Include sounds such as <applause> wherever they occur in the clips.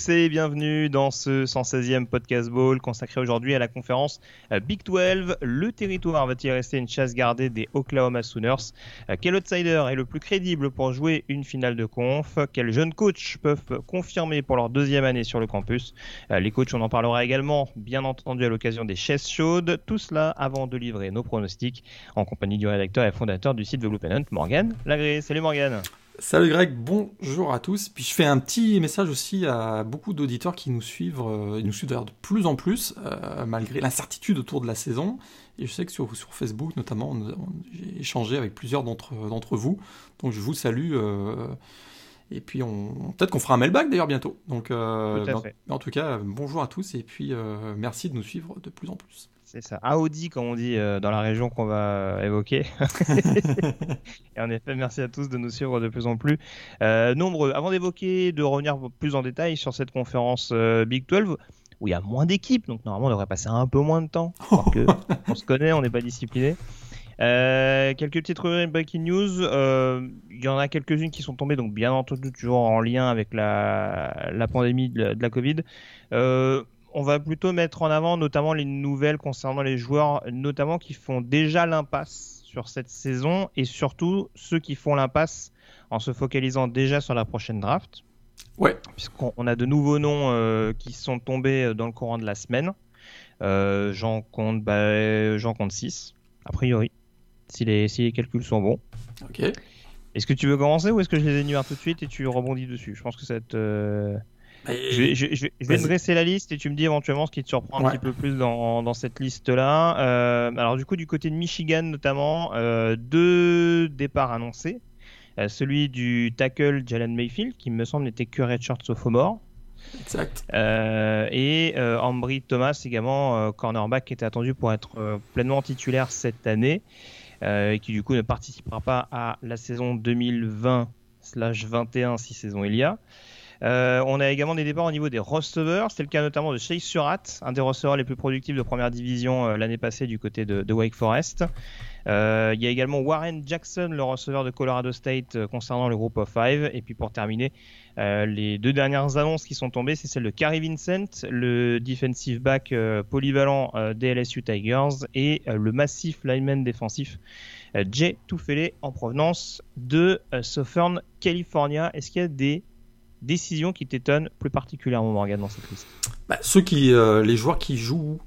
tous et bienvenue dans ce 116e podcast ball consacré aujourd'hui à la conférence euh, Big 12. Le territoire va-t-il rester une chasse gardée des Oklahoma Sooners? Euh, Quel outsider est le plus crédible pour jouer une finale de conf? Quels jeunes coachs peuvent confirmer pour leur deuxième année sur le campus? Euh, Les coachs, on en parlera également, bien entendu, à l'occasion des chaises chaudes. Tout cela avant de livrer nos pronostics en compagnie du rédacteur et fondateur du site The Blue Pennant, Morgan Lagré. Salut Morgan Salut Greg, bonjour à tous. Puis je fais un petit message aussi à beaucoup d'auditeurs qui nous suivent, euh, ils nous suivent d'ailleurs de plus en plus, euh, malgré l'incertitude autour de la saison. Et je sais que sur, sur Facebook notamment, j'ai échangé avec plusieurs d'entre d'entre vous. Donc je vous salue. euh, et puis on, peut-être qu'on fera un mailbag d'ailleurs bientôt. Donc Tout à mais en- en tout cas, bonjour à tous et puis merci de nous suivre de plus en plus. C'est ça, Audi comme on dit euh, dans la région qu'on va évoquer. <laughs> Et en effet, merci à tous de nous suivre de plus en plus euh, nombreux. Avant d'évoquer, de revenir plus en détail sur cette conférence euh, Big 12, où il y a moins d'équipes, donc normalement on devrait passer un peu moins de temps. <laughs> Alors que on se connaît, on n'est pas discipliné. Euh, quelques petites rubriques breaking news. Euh, Il y en a quelques-unes qui sont tombées, donc bien entendu toujours en lien avec la, la pandémie de la, de la Covid. Euh, on va plutôt mettre en avant notamment les nouvelles concernant les joueurs, notamment qui font déjà l'impasse sur cette saison et surtout ceux qui font l'impasse en se focalisant déjà sur la prochaine draft. Ouais. Puisqu'on on a de nouveaux noms euh, qui sont tombés dans le courant de la semaine. Euh, J'en compte, bah, compte 6, a priori, si les, si les calculs sont bons. Ok. Est-ce que tu veux commencer ou est-ce que je les énumère tout de suite et tu rebondis dessus? Je pense que ça va être. Je vais, je, je vais- je vais Vas-y. dresser la liste et tu me dis éventuellement ce qui te surprend un Ouais. petit peu plus dans, dans cette liste-là. Euh, alors du coup, du côté de Michigan notamment, euh, deux départs annoncés. Euh, celui du tackle Jalen Mayfield, qui me semble n'était que redshirt sophomore. Exact. Et Ambry Thomas également, cornerback, qui était attendu pour être pleinement titulaire cette année, et qui du coup ne participera pas à la saison 2020/21 si saison il y a. Euh, on a également des départs au niveau des receveurs. C'est le cas notamment de Chase Surratt, un des receveurs les plus productifs de première division euh, l'année passée du côté de, Wake Forest. Euh, il y a également Warren Jackson, le receveur de Colorado State, concernant le groupe of five. Et puis pour terminer, les deux dernières annonces qui sont tombées, c'est celle de Carrie Vincent, le defensive back polyvalent des LSU Tigers, et le massif lineman défensif Jay Tufele en provenance de Southern California. Est-ce qu'il y a des décisions qui t'étonnent plus particulièrement, Morgan, dans cette liste Bah, ceux qui, euh, les joueurs qui jouent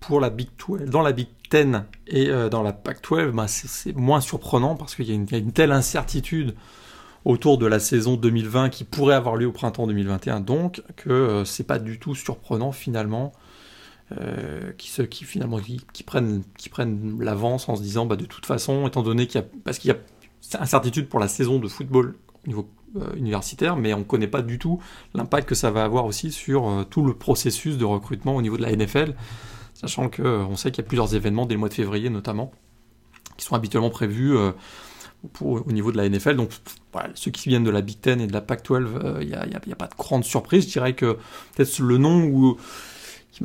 pour la Big 12, dans la Big 10 et euh, dans la Pac 12, bah, c'est- moins surprenant parce qu'il y, a une- telle incertitude autour de la saison 2020 qui pourrait avoir lieu au printemps 2021, donc que euh, c'est pas du tout surprenant finalement. euh, qui, se, qui finalement qui, prennent qui prennent l'avance en se disant bah de toute façon étant donné qu'il y a parce qu'il y a incertitude pour la saison de football au niveau universitaire mais on connaît pas du tout l'impact que ça va avoir aussi sur euh, tout le processus de recrutement au niveau de la NFL, sachant que euh, sait qu'il y a plusieurs événements dès le mois de février notamment, qui sont habituellement prévus euh, au niveau de la NFL. Donc voilà, ceux qui viennent de la Big Ten et de la Pac-12, euh, il n'y a, a- pas de grande surprise. Je dirais que peut-être le nom où,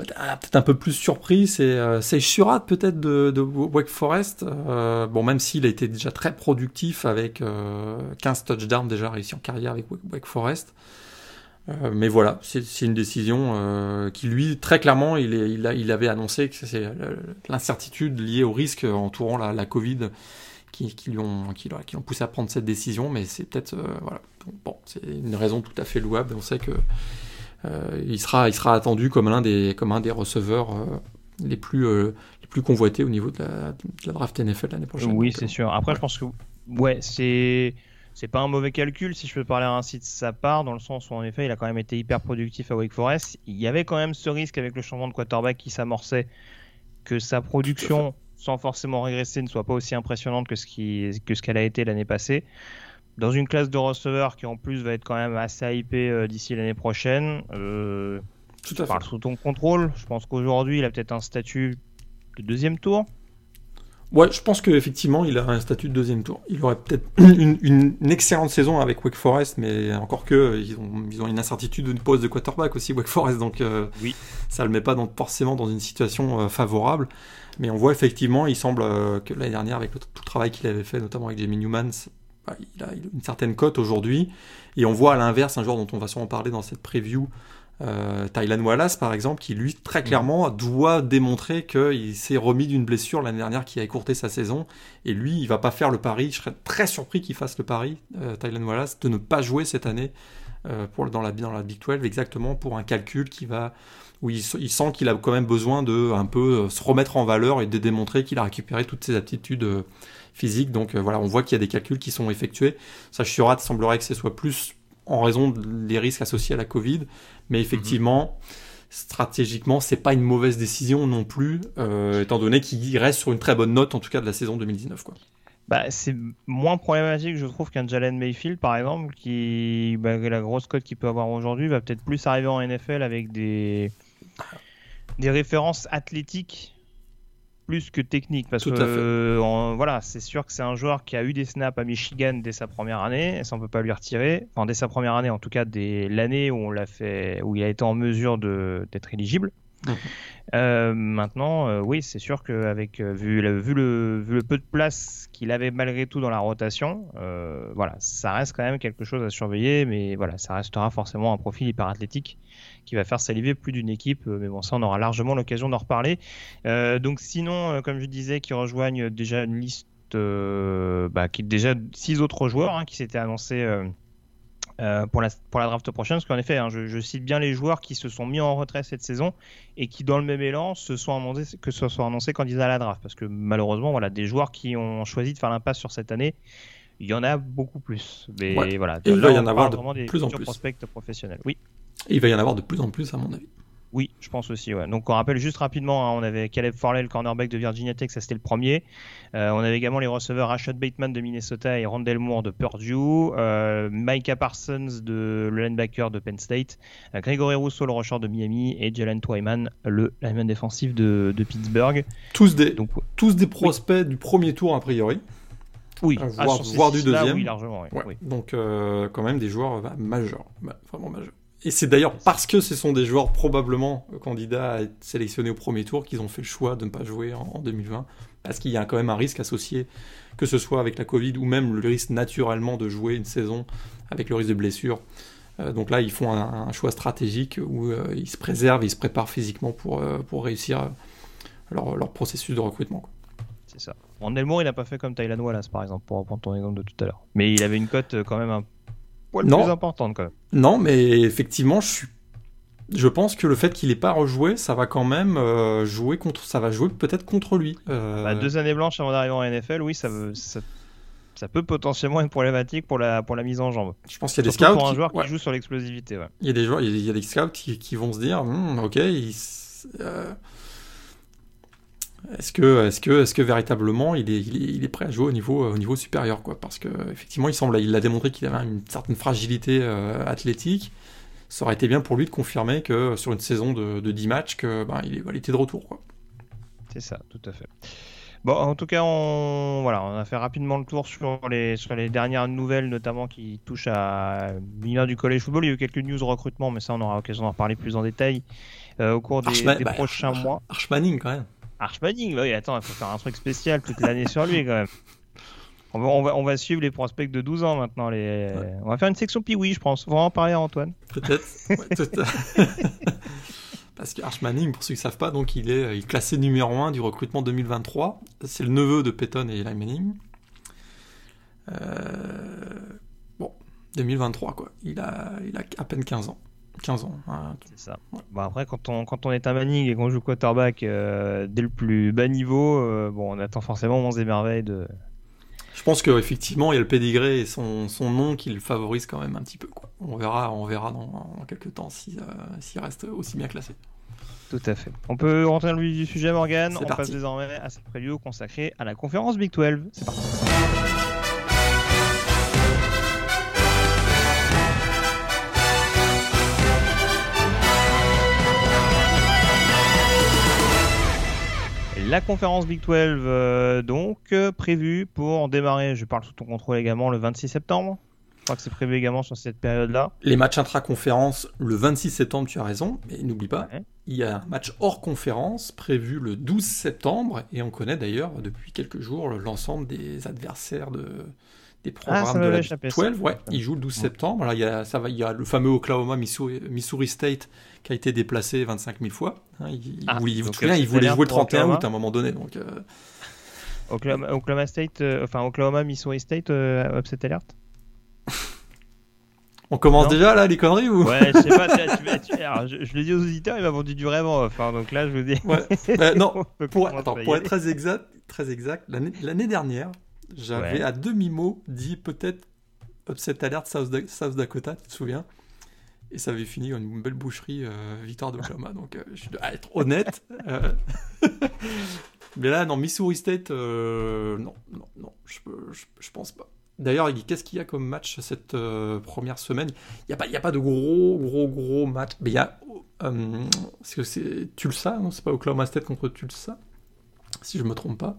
qui ah, peut-être un peu plus surpris, c'est euh, c'est Surat peut-être de, Wake Forest. Euh, bon, même s'il a été déjà très productif avec euh, 15 touchdowns déjà réussis en carrière avec Wake- Forest. Euh, mais voilà, c'est une décision euh, qui lui, très clairement, il, a, il avait annoncé que c'est l'incertitude liée au risque entourant la, Covid qui, qui qui, l'ont- qui l'ont poussé à prendre cette décision, mais c'est peut-être, voilà, bon, c'est une raison tout à fait louable. On sait que il sera, il sera attendu comme l'un des, comme un des receveurs euh, les plus, euh, les plus convoités au niveau de la, de la draft NFL l'année prochaine. Oui, c'est euh, sûr. Après, ouais. je pense que ouais, c'est c'est pas un mauvais calcul si je peux parler ainsi de sa part, dans le sens où en effet, il a quand même été hyper productif à Wake Forest. Il y avait quand même ce risque avec le changement de quarterback qui s'amorçait que sa production, sans forcément régresser, ne soit pas aussi impressionnante que ce qui que ce qu'elle a été l'année passée. Dans une classe de receveurs qui en plus va être quand même assez hypée euh, d'ici l'année prochaine, euh, Tout à fait. sous ton contrôle. Je pense qu'aujourd'hui, il a peut-être un statut de deuxième tour. Ouais, je pense qu'effectivement, il a un statut de deuxième tour. Il aurait peut-être <clears throat> une, une, excellente saison avec Wake Forest, mais encore que ils ont, ils ont une incertitude de pose de quarterback aussi, Wake Forest, donc euh, oui. ça le met pas dans, forcément dans une situation euh, favorable. Mais on voit effectivement, il semble euh, que l'année dernière, avec le, tout le travail qu'il avait fait, notamment avec Jamie Newman, il, a, une certaine cote aujourd'hui. Et on voit à l'inverse, un joueur dont on va sûrement parler dans cette preview, euh, Tylan Wallace, par exemple, qui lui, très mm. clairement, doit démontrer qu'il s'est remis d'une blessure l'année dernière qui a écourté sa saison. Et lui, il va pas faire le pari. Je serais très surpris qu'il fasse le pari, euh, Tylan Wallace, de ne pas jouer cette année euh, pour, dans, la, dans la Big 12, exactement pour un calcul qui va où il, sent qu'il a quand même besoin de un peu se remettre en valeur et de démontrer qu'il a récupéré toutes ses aptitudes euh, physiques. Donc voilà, on voit qu'il y a des calculs qui sont effectués. Ça, il semblerait que ce soit plus en raison des risques associés à la Covid. Mais effectivement, stratégiquement, c'est pas une mauvaise décision non plus, euh, étant donné qu'il reste sur une très bonne note, en tout cas de la saison 2019. Quoi. Bah, c'est moins problématique, je trouve, qu'un Jalen Mayfield, par exemple, qui, bah, la grosse cote qu'il peut avoir aujourd'hui, va peut-être plus arriver en NFL avec des, des références athlétiques plus que technique parce que voilà c'est sûr que c'est un joueur qui a eu des snaps à Michigan dès sa première année et ça on peut pas lui retirer. Enfin dès sa première année en tout cas dès l'année où on l'a fait où il a été en mesure de d'être éligible. Euh, maintenant euh, oui c'est sûr qu'avec euh, vu, le, vu, le, vu le peu de place qu'il avait malgré tout dans la rotation voilà ça reste quand même quelque chose à surveiller mais voilà ça restera forcément un profil hyper athlétique qui va faire saliver plus d'une équipe. Euh, mais bon, ça, on aura largement l'occasion d'en reparler. Euh, donc, sinon, euh, comme je disais, qui rejoignent déjà une liste, bah, qui déjà six autres joueurs hein, qui s'étaient annoncés. pour, la, pour la draft prochaine, parce qu'en effet, hein, je, cite bien les joueurs qui se sont mis en retrait cette saison et qui, dans le même élan, se sont annoncés, que ce soit annoncés candidats à la draft, parce que malheureusement, voilà, des joueurs qui ont choisi de faire l'impasse sur cette année, il y en a beaucoup plus. Mais voilà, il va y en avoir de plus en plus. prospects professionnels. Oui il va y en avoir de plus en plus, à mon avis. Oui, je pense aussi. Ouais. Donc on rappelle juste rapidement, hein, on avait Caleb Farley, le cornerback de Virginia Tech, ça c'était le premier. Euh, on avait également les receveurs Rashad Bateman de Minnesota et Rondell Moore de Purdue, euh, Micah Parsons de le linebacker de Penn State, euh, Gregory Rousseau le rusher de Miami et Jalen Twyman le lineman défensif de, Pittsburgh. Tous des, Donc, tous des prospects du premier tour a priori. Oui, ah, voire, du deuxième. oui, largement. Oui. Donc quand même des joueurs majeurs, vraiment majeurs. Et c'est d'ailleurs parce que ce sont des joueurs probablement candidats à être sélectionnés au premier tour qu'ils ont fait le choix de ne pas jouer en, 2020. Parce qu'il y a quand même un risque associé, que ce soit avec la Covid ou même le risque naturellement de jouer une saison avec le risque de blessure. Euh, donc là, ils font un, choix stratégique où euh, ils se préservent, ils se préparent physiquement pour, euh, pour réussir leur, leur, processus de recrutement. C'est ça. En Elmore, il n'a pas fait comme Thailand Wallace, par exemple, pour reprendre ton exemple de tout à l'heure. Mais il avait une cote quand même un non. plus importante quand même. Non, mais effectivement, je suis je pense que le fait qu'il n'ait pas rejoué, ça va quand même euh, jouer contre, ça va jouer peut-être contre lui. Euh. Bah, deux années blanches avant d'arriver en NFL, oui, ça, veut, ça, peut potentiellement être problématique pour la, pour la mise en jambe. Je pense qu'il y a des scouts pour un joueur qui joue sur l'explosivité. Il y a des joueurs, il y a des scouts qui, vont se dire, hmm, ok, il, euh, est-ce que, est-ce que, est-ce que véritablement il est, il est, prêt à jouer au niveau, au niveau supérieur quoi? Parce que effectivement, il semble, il a démontré qu'il avait une certaine fragilité euh, athlétique. Ça aurait été bien pour lui de confirmer que sur une saison de, de 10 matchs, que ben, il, il, était de retour. Quoi. C'est ça, tout à fait. Bon, en tout cas, on, voilà, on a fait rapidement le tour sur les, sur les dernières nouvelles, notamment qui touchent à l'univers du college football. Il y a eu quelques news recrutement, mais ça, on aura l'occasion d'en reparler plus en détail euh, au cours des, des bah, prochains mois. Archmanning, quand même. Archmanning, bah oui, attends, il faut faire un truc spécial toute l'année sur lui quand même. On va, on, va, on va, suivre les prospects de 12 ans maintenant. Les... On va faire une section Piwi, je pense. On va en parler à Antoine. Peut-être. <laughs> <laughs> Parce que Archmanning, pour ceux qui ne savent pas, donc il est, il classé numéro 1 du recrutement 2023. C'est le neveu de Peyton et Eli Manning. Euh... Bon, 2023 quoi. Il a, il a à peine 15 ans. 15 ans. Hein, c'est ça. Bon, après, quand on, quand on est un Manning et qu'on joue quarterback euh, dès le plus bas niveau, euh, bon, on attend forcément 11 et merveilles de. Je pense qu'effectivement, il y a le pédigré et son, son nom qui le favorise quand même un petit peu. Quoi. On verra, on verra dans, quelques temps s'il si, reste aussi bien classé. Tout à fait. On peut rentrer dans le du sujet, Morgan. On passe désormais à cette preview consacrée à la conférence Big 12. C'est parti. La conférence Big 12, euh, donc, euh, prévue pour démarrer, je parle sous ton contrôle également, le 26 septembre. Je crois que c'est prévu également sur cette période-là. Les matchs intra-conférence le 26 septembre, tu as raison, mais n'oublie pas, Ouais. il y a un match hors conférence prévu le 12 septembre, et on connaît d'ailleurs depuis quelques jours l'ensemble des adversaires de, des programmes Ah, ça de la échappé, Big ça. 12. Ouais, ils jouent le 12 septembre. Alors, il y a, ça va, il y a le fameux Oklahoma Missouri, Missouri State qui a été déplacé 25 000 fois. Hein, il, il Ah, voulait, vous euh, il voulait jouer le pour 31 Oklahoma. août à un moment donné. Donc, euh, Oklahoma, Oklahoma State, euh, enfin Oklahoma, Missouri State, euh, upset alert? <laughs> on commence Non. déjà là les conneries ou? Ouais, je sais pas. tu- tu- tu- <laughs> alors, je, je le dis aux auditeurs, il m'a vendu du rêve en off. hein, donc là, je vous dis. Ouais. Euh, non, <laughs> pour, attends, pour être très exact, très exact l'année dernière, j'avais Ouais. à demi-mot dit peut-être upset alert South, Da- South Dakota, tu te souviens? Et ça avait fini en une belle boucherie, euh, victoire d'Oklahoma. Donc, euh, je dois être honnête. euh, <laughs> Mais là, non, Missouri State, euh, non, non, non, je, je, je pense pas. D'ailleurs, il- qu'est-ce qu'il y a comme match cette euh, première semaine? Il n'y a, pas- y a pas de gros, gros, gros match. Mais il y a. euh, que c'est Tulsa Non, c'est pas Oklahoma State contre Tulsa Si je me trompe pas.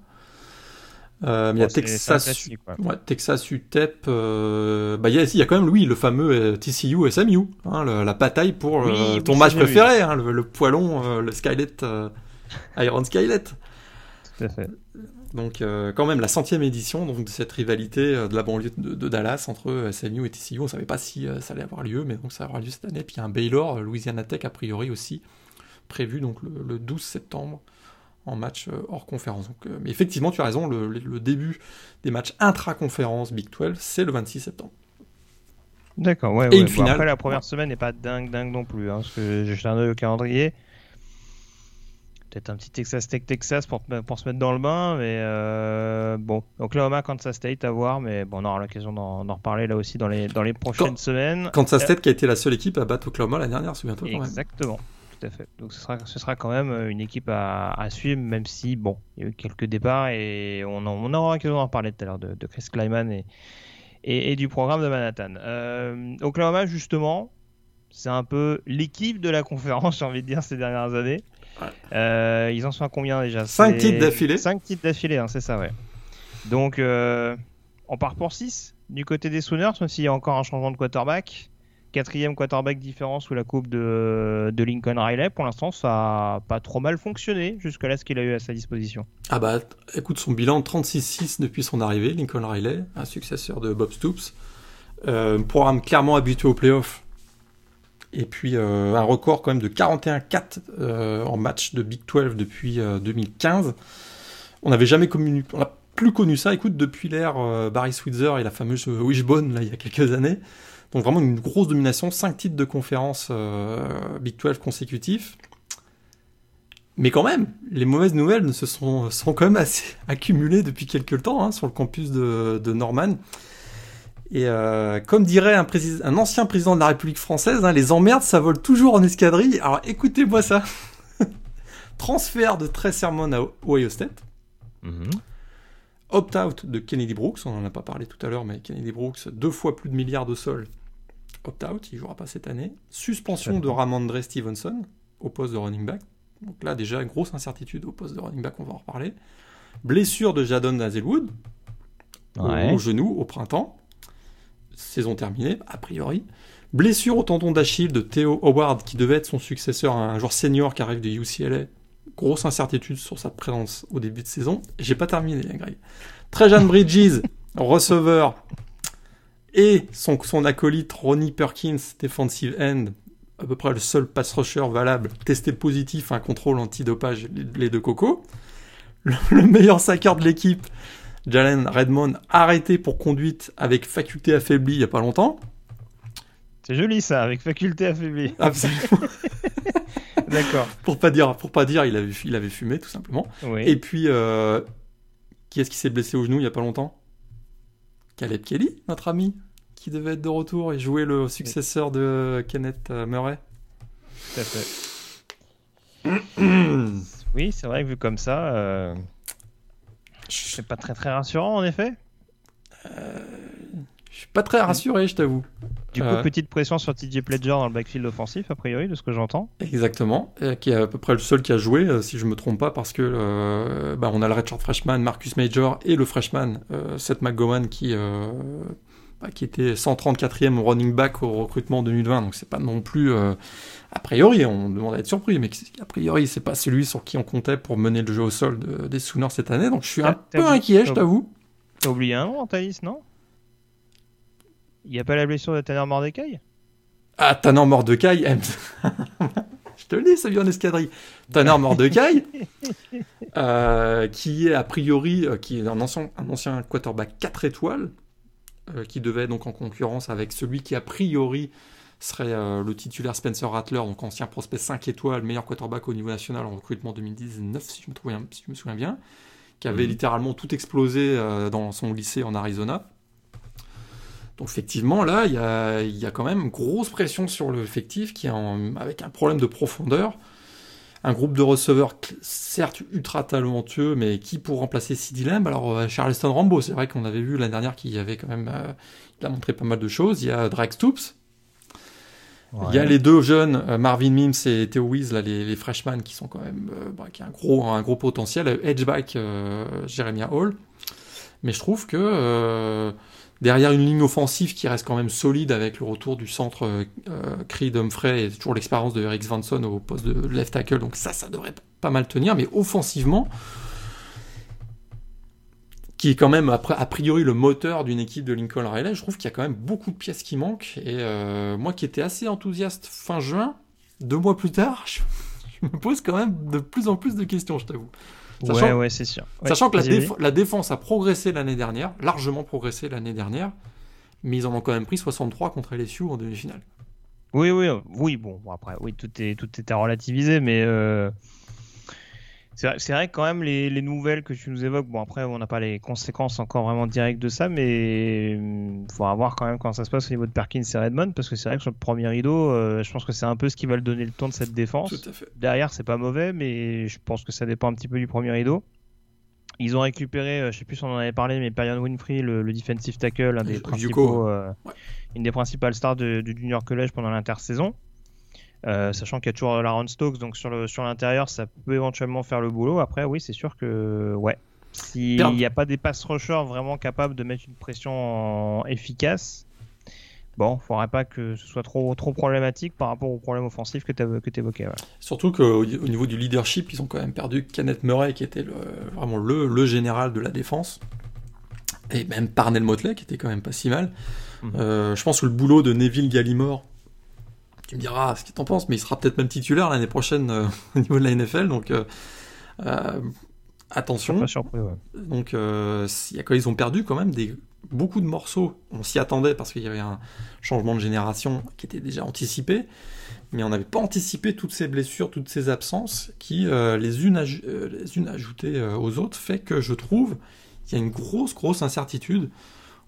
Euh, il y a Texas, ouais, Texas UTEP. euh, bah, il y, a, il y a quand même, oui, le fameux euh, TCU SMU. Hein, le- la bataille pour Oui, euh, ton match préféré, hein, le, le poilon, le Skylet, Iron Skylet. Tout à fait. Donc quand même la centième édition donc, de cette rivalité de la banlieue de, de Dallas entre SMU et TCU. On savait pas si ça allait avoir lieu, mais donc ça avoir lieu cette année. Puis il y a un Baylor, Louisiana Tech a priori aussi prévu donc le, le 12 septembre en match euh, hors conférence. Donc, euh, mais effectivement, tu as raison, le, début des matchs intra-conférence Big 12, c'est le 26 septembre. D'accord, ouais. Et ouais. une Bon, finale. après, la première semaine n'est pas dingue, dingue non plus. Hein, parce que j'ai jeté un œil au calendrier. Peut-être un petit Texas Tech Texas pour, se mettre dans le bain. Mais euh, bon, Oklahoma, Kansas State à voir. Mais bon, on aura l'occasion d'en reparler là aussi dans les, dans les prochaines Quand- semaines. Kansas State qui a été la seule équipe à battre Oklahoma l'année dernière, souviens-toi quand même. Exactement, tout à fait. Donc ce sera, ce sera quand même euh, une équipe à, à suivre, même si, bon, il y a eu quelques départs et on, en- on aura l'occasion d'en reparler tout à l'heure de, de Chris Kleiman et, et, et du programme de Manhattan. Euh, Oklahoma, justement, c'est un peu l'équipe de la conférence, <laughs> j'ai envie de dire, ces dernières années. Ouais. Euh, ils en sont à combien déjà? Cinq C'est- titres d'affilée. Cinq titres d'affilée, hein, c'est ça, ouais. Donc, euh, on part pour 6 du côté des Sooners, même s'il y a encore un changement de quarterback. Quatrième quarterback différent sous la coupe de, Lincoln Riley. Pour l'instant, ça a pas trop mal fonctionné jusque-là ce qu'il a eu à sa disposition. Ah bah écoute son bilan 36-6 depuis son arrivée, Lincoln Riley, un successeur de Bob Stoops. Euh, programme clairement habitué aux playoffs. Et puis euh, un record quand même de 41-4 euh, en match de Big 12 depuis euh, 2015. On n'avait jamais connu, on n'a plus connu ça, écoute, depuis l'ère Barry Switzer et la fameuse Wishbone là il y a quelques années. Donc vraiment une grosse domination, 5 titres de conférence euh, Big 12 consécutifs. Mais quand même, les mauvaises nouvelles se <laughs> sont, quand même assez accumulées depuis quelques temps hein, sur le campus de, Norman. Et euh, comme dirait un, ancien président de la République française, hein, les emmerdes, ça vole toujours en escadrille. Alors écoutez-moi ça. <laughs> Transfert de Trey Sermon à Ohio State. Opt-out de Kennedy Brooks, on n'en a pas parlé tout à l'heure, mais Kennedy Brooks, deux fois plus de milliards de sols. Opt-out, il jouera pas cette année. Suspension de Ramondre Stevenson au poste de running back. Donc là, déjà, grosse incertitude au poste de running back, on va en reparler. Blessure de Jadon Hazelwood au- Ouais. au genou au printemps. Saison terminée, a priori. Blessure au tendon d'Achille de Theo Howard, qui devait être son successeur, un joueur senior qui arrive de UCLA. Grosse incertitude sur sa présence au début de saison. J'ai pas terminé, hein, Greg. Trajan Bridges, <laughs> receveur, et son, son acolyte Ronnie Perkins, defensive end, à peu près le seul pass rusher valable, testé positif à un contrôle antidopage, les, deux cocos. Le, le meilleur saqueur de l'équipe, Jalen Redmond, arrêté pour conduite avec faculté affaiblie il y a pas longtemps. C'est joli ça, avec faculté affaiblie. Absolument. <laughs> D'accord. pour pas dire, pour pas dire, il avait, il avait fumé tout simplement. Oui. Et puis, euh, qui est-ce qui s'est blessé au genou il y a pas longtemps? Caleb Kelly, notre ami, qui devait être de retour et jouer le successeur de Kenneth euh, Murray. Tout à fait. Oui, c'est vrai que vu comme ça, euh, c'est pas très très rassurant en effet. Je suis pas très rassuré, je t'avoue. Du coup, petite pression sur TJ Pledger dans le backfield offensif, a priori, de ce que j'entends. Exactement, qui est à peu près le seul qui a joué, si je me trompe pas, parce que bah, on a le redshirt freshman Marcus Major et le freshman Seth McGowan qui bah, qui était 134e running back au recrutement 2020, donc c'est pas non plus a priori, on demande à être surpris, mais a priori c'est pas celui sur qui on comptait pour mener le jeu au sol des Sooners cette année, donc je suis un peu inquiet, je t'avoue. T'as oublié un nom, Thaïs, non? Il n'y a pas la blessure de Tanner Mordecai? Ah, Tanner Mordecai <laughs> Je te le dis, ça vient en escadrille. Tanner Mordecai, <laughs> euh, qui est a priori euh, qui est un ancien, un ancien quarterback 4 étoiles, euh, qui devait donc en concurrence avec celui qui a priori serait le titulaire Spencer Rattler, donc ancien prospect 5 étoiles, meilleur quarterback au niveau national en recrutement 2019, si je me, si je me souviens bien qui avait mhm. littéralement tout explosé euh, dans son lycée en Arizona. Donc effectivement, là, il y a, y a, quand même grosse pression sur l'effectif qui est avec un problème de profondeur. Un groupe de receveurs, certes ultra talentueux, mais qui pour remplacer CD Lamb Alors, euh, Charleston Rambo, c'est vrai qu'on avait vu l'année dernière qu'il y avait quand même. Euh, il a montré pas mal de choses. Il y a Drake Stoops, il y a les deux jeunes, euh, Marvin Mims et Theo Weiss, là, les, les freshmen, qui sont quand même euh, bah, qui ont un gros, un gros potentiel. Edgeback, Jeremiah Hall. Mais je trouve que derrière une ligne offensive qui reste quand même solide avec le retour du centre Creed Humphrey et toujours l'expérience de Eric Svanson au poste de left tackle, donc ça, ça devrait pas mal tenir. Mais offensivement, qui est quand même a priori le moteur d'une équipe de Lincoln Riley, je trouve qu'il y a quand même beaucoup de pièces qui manquent. Et euh, moi qui étais assez enthousiaste fin juin, deux mois plus tard, <laughs> je, me pose quand même de plus en plus de questions, je t'avoue. Ouais, ouais, c'est sûr. sachant que la, défense a progressé l'année dernière, largement progressé l'année dernière, mais ils en ont quand même pris 63 contre LSU en demi-finale. Oui, oui, oui, bon, après, oui, tout est, tout est à relativiser, mais euh, c'est vrai, que quand même les, nouvelles que tu nous évoques, bon après on n'a pas les conséquences encore vraiment directes de ça, mais il hum, faudra voir quand même quand ça se passe au niveau de Perkins et Redmond, parce que c'est vrai que sur le premier rideau, euh, je pense que c'est un peu ce qui va le donner le ton de cette défense. Tout à fait. Derrière c'est pas mauvais, mais je pense que ça dépend un petit peu du premier rideau. Ils ont récupéré, euh, je sais plus si on en avait parlé, mais Perian Winfrey, le, defensive tackle, un des principaux, euh, une des principales stars du junior college pendant l'intersaison. Euh, sachant qu'il y a toujours Laron Stokes, donc sur le sur l'intérieur, ça peut éventuellement faire le boulot. Après, oui, c'est sûr que ouais, s'il n'y a pas des pass rushers vraiment capables de mettre une pression efficace, bon, il faudrait pas que ce soit trop trop problématique par rapport aux problèmes offensifs que tu évoquais. Surtout qu'au au niveau du leadership, ils ont quand même perdu Kenneth Murray, qui était vraiment le, le général de la défense, et même Parnell Motley, qui était quand même pas si mal. Mhm. Euh, je pense que le boulot de Neville Gallimore tu me diras ce que t'en penses, mais il sera peut-être même titulaire l'année prochaine euh, <laughs> au niveau de la NFL, donc euh, euh, attention. Pas surpris, ouais. Donc y a, quand ils ont perdu quand même des, beaucoup de morceaux, on s'y attendait parce qu'il y avait un changement de génération qui était déjà anticipé, mais on n'avait pas anticipé toutes ces blessures, toutes ces absences qui, les, unes les unes ajoutées aux autres, fait que je trouve qu'il y a une grosse, grosse incertitude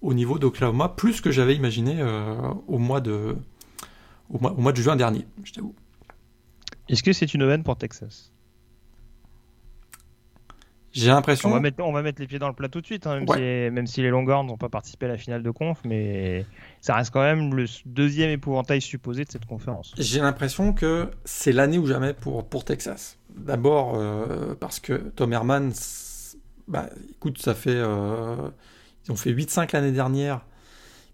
au niveau d'Oklahoma, plus que j'avais imaginé au mois de au mois, de juin dernier, je t'avoue. Est-ce que c'est une aubaine pour Texas? J'ai l'impression. On, va mettre, on va mettre les pieds dans le plat tout de suite, hein, même, si, les Longhorns n'ont pas participé à la finale de conf, mais ça reste quand même le deuxième épouvantail supposé de cette conférence. J'ai l'impression que c'est l'année ou jamais pour, pour Texas. D'abord euh, parce que Tom Herman, bah, écoute, ça fait. Euh, ils ont fait 8-5 l'année dernière.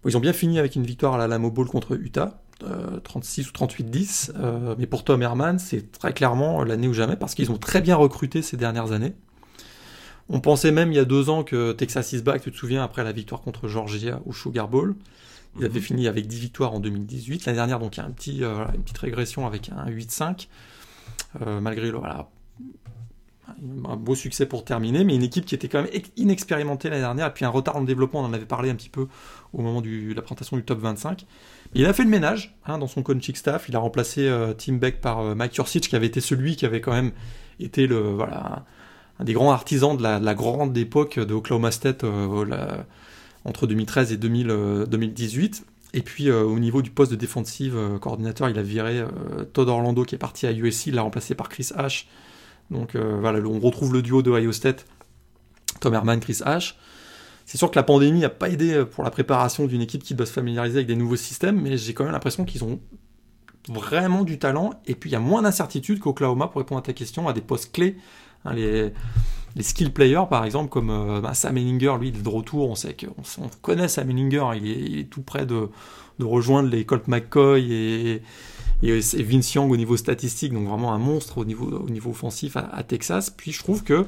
ils ont bien fini avec une victoire à la Lamo Bowl contre Utah. 36 euh, ou 38-10. Euh, mais pour Tom Herman, c'est très clairement l'année ou jamais parce qu'ils ont très bien recruté ces dernières années. On pensait même il y a deux ans que Texas is back, tu te souviens, après la victoire contre Georgia au Sugar Bowl. Ils avaient mhm. fini avec 10 victoires en 2018. L'année dernière, donc il y a un petit, euh, une petite régression avec un 8-5. malgré le, voilà, un beau succès pour terminer, mais une équipe qui était quand même inexpérimentée l'année dernière, et puis un retard en développement, on en avait parlé un petit peu au moment de la présentation du top 25. Il a fait le ménage hein, dans son coaching staff, il a remplacé euh, Tim Beck par euh, Mike Yurcich, qui avait été celui qui avait quand même été le, voilà, un des grands artisans de la, grande époque de Oklahoma State euh, entre 2013 et 2018. Et puis au niveau du poste de défensive coordinateur, il a viré Todd Orlando qui est parti à USC, il l'a remplacé par Chris Ash, donc voilà, on retrouve le duo de Ohio State, Tom Herman, Chris H. C'est sûr que la pandémie n'a pas aidé pour la préparation d'une équipe qui doit se familiariser avec des nouveaux systèmes, mais j'ai quand même l'impression qu'ils ont vraiment du talent. Et puis il y a moins d'incertitude qu'Oklahoma, pour répondre à ta question, à des postes clés. Hein, les, skill players, par exemple, comme euh, bah, Sam Ellinger, lui, il est de retour. On sait qu'on on connaît Sam Ellinger, il est, tout près de, rejoindre les Colt McCoy et, Vince Young au niveau statistique, donc vraiment un monstre au niveau, au niveau offensif à, Texas. Puis je trouve que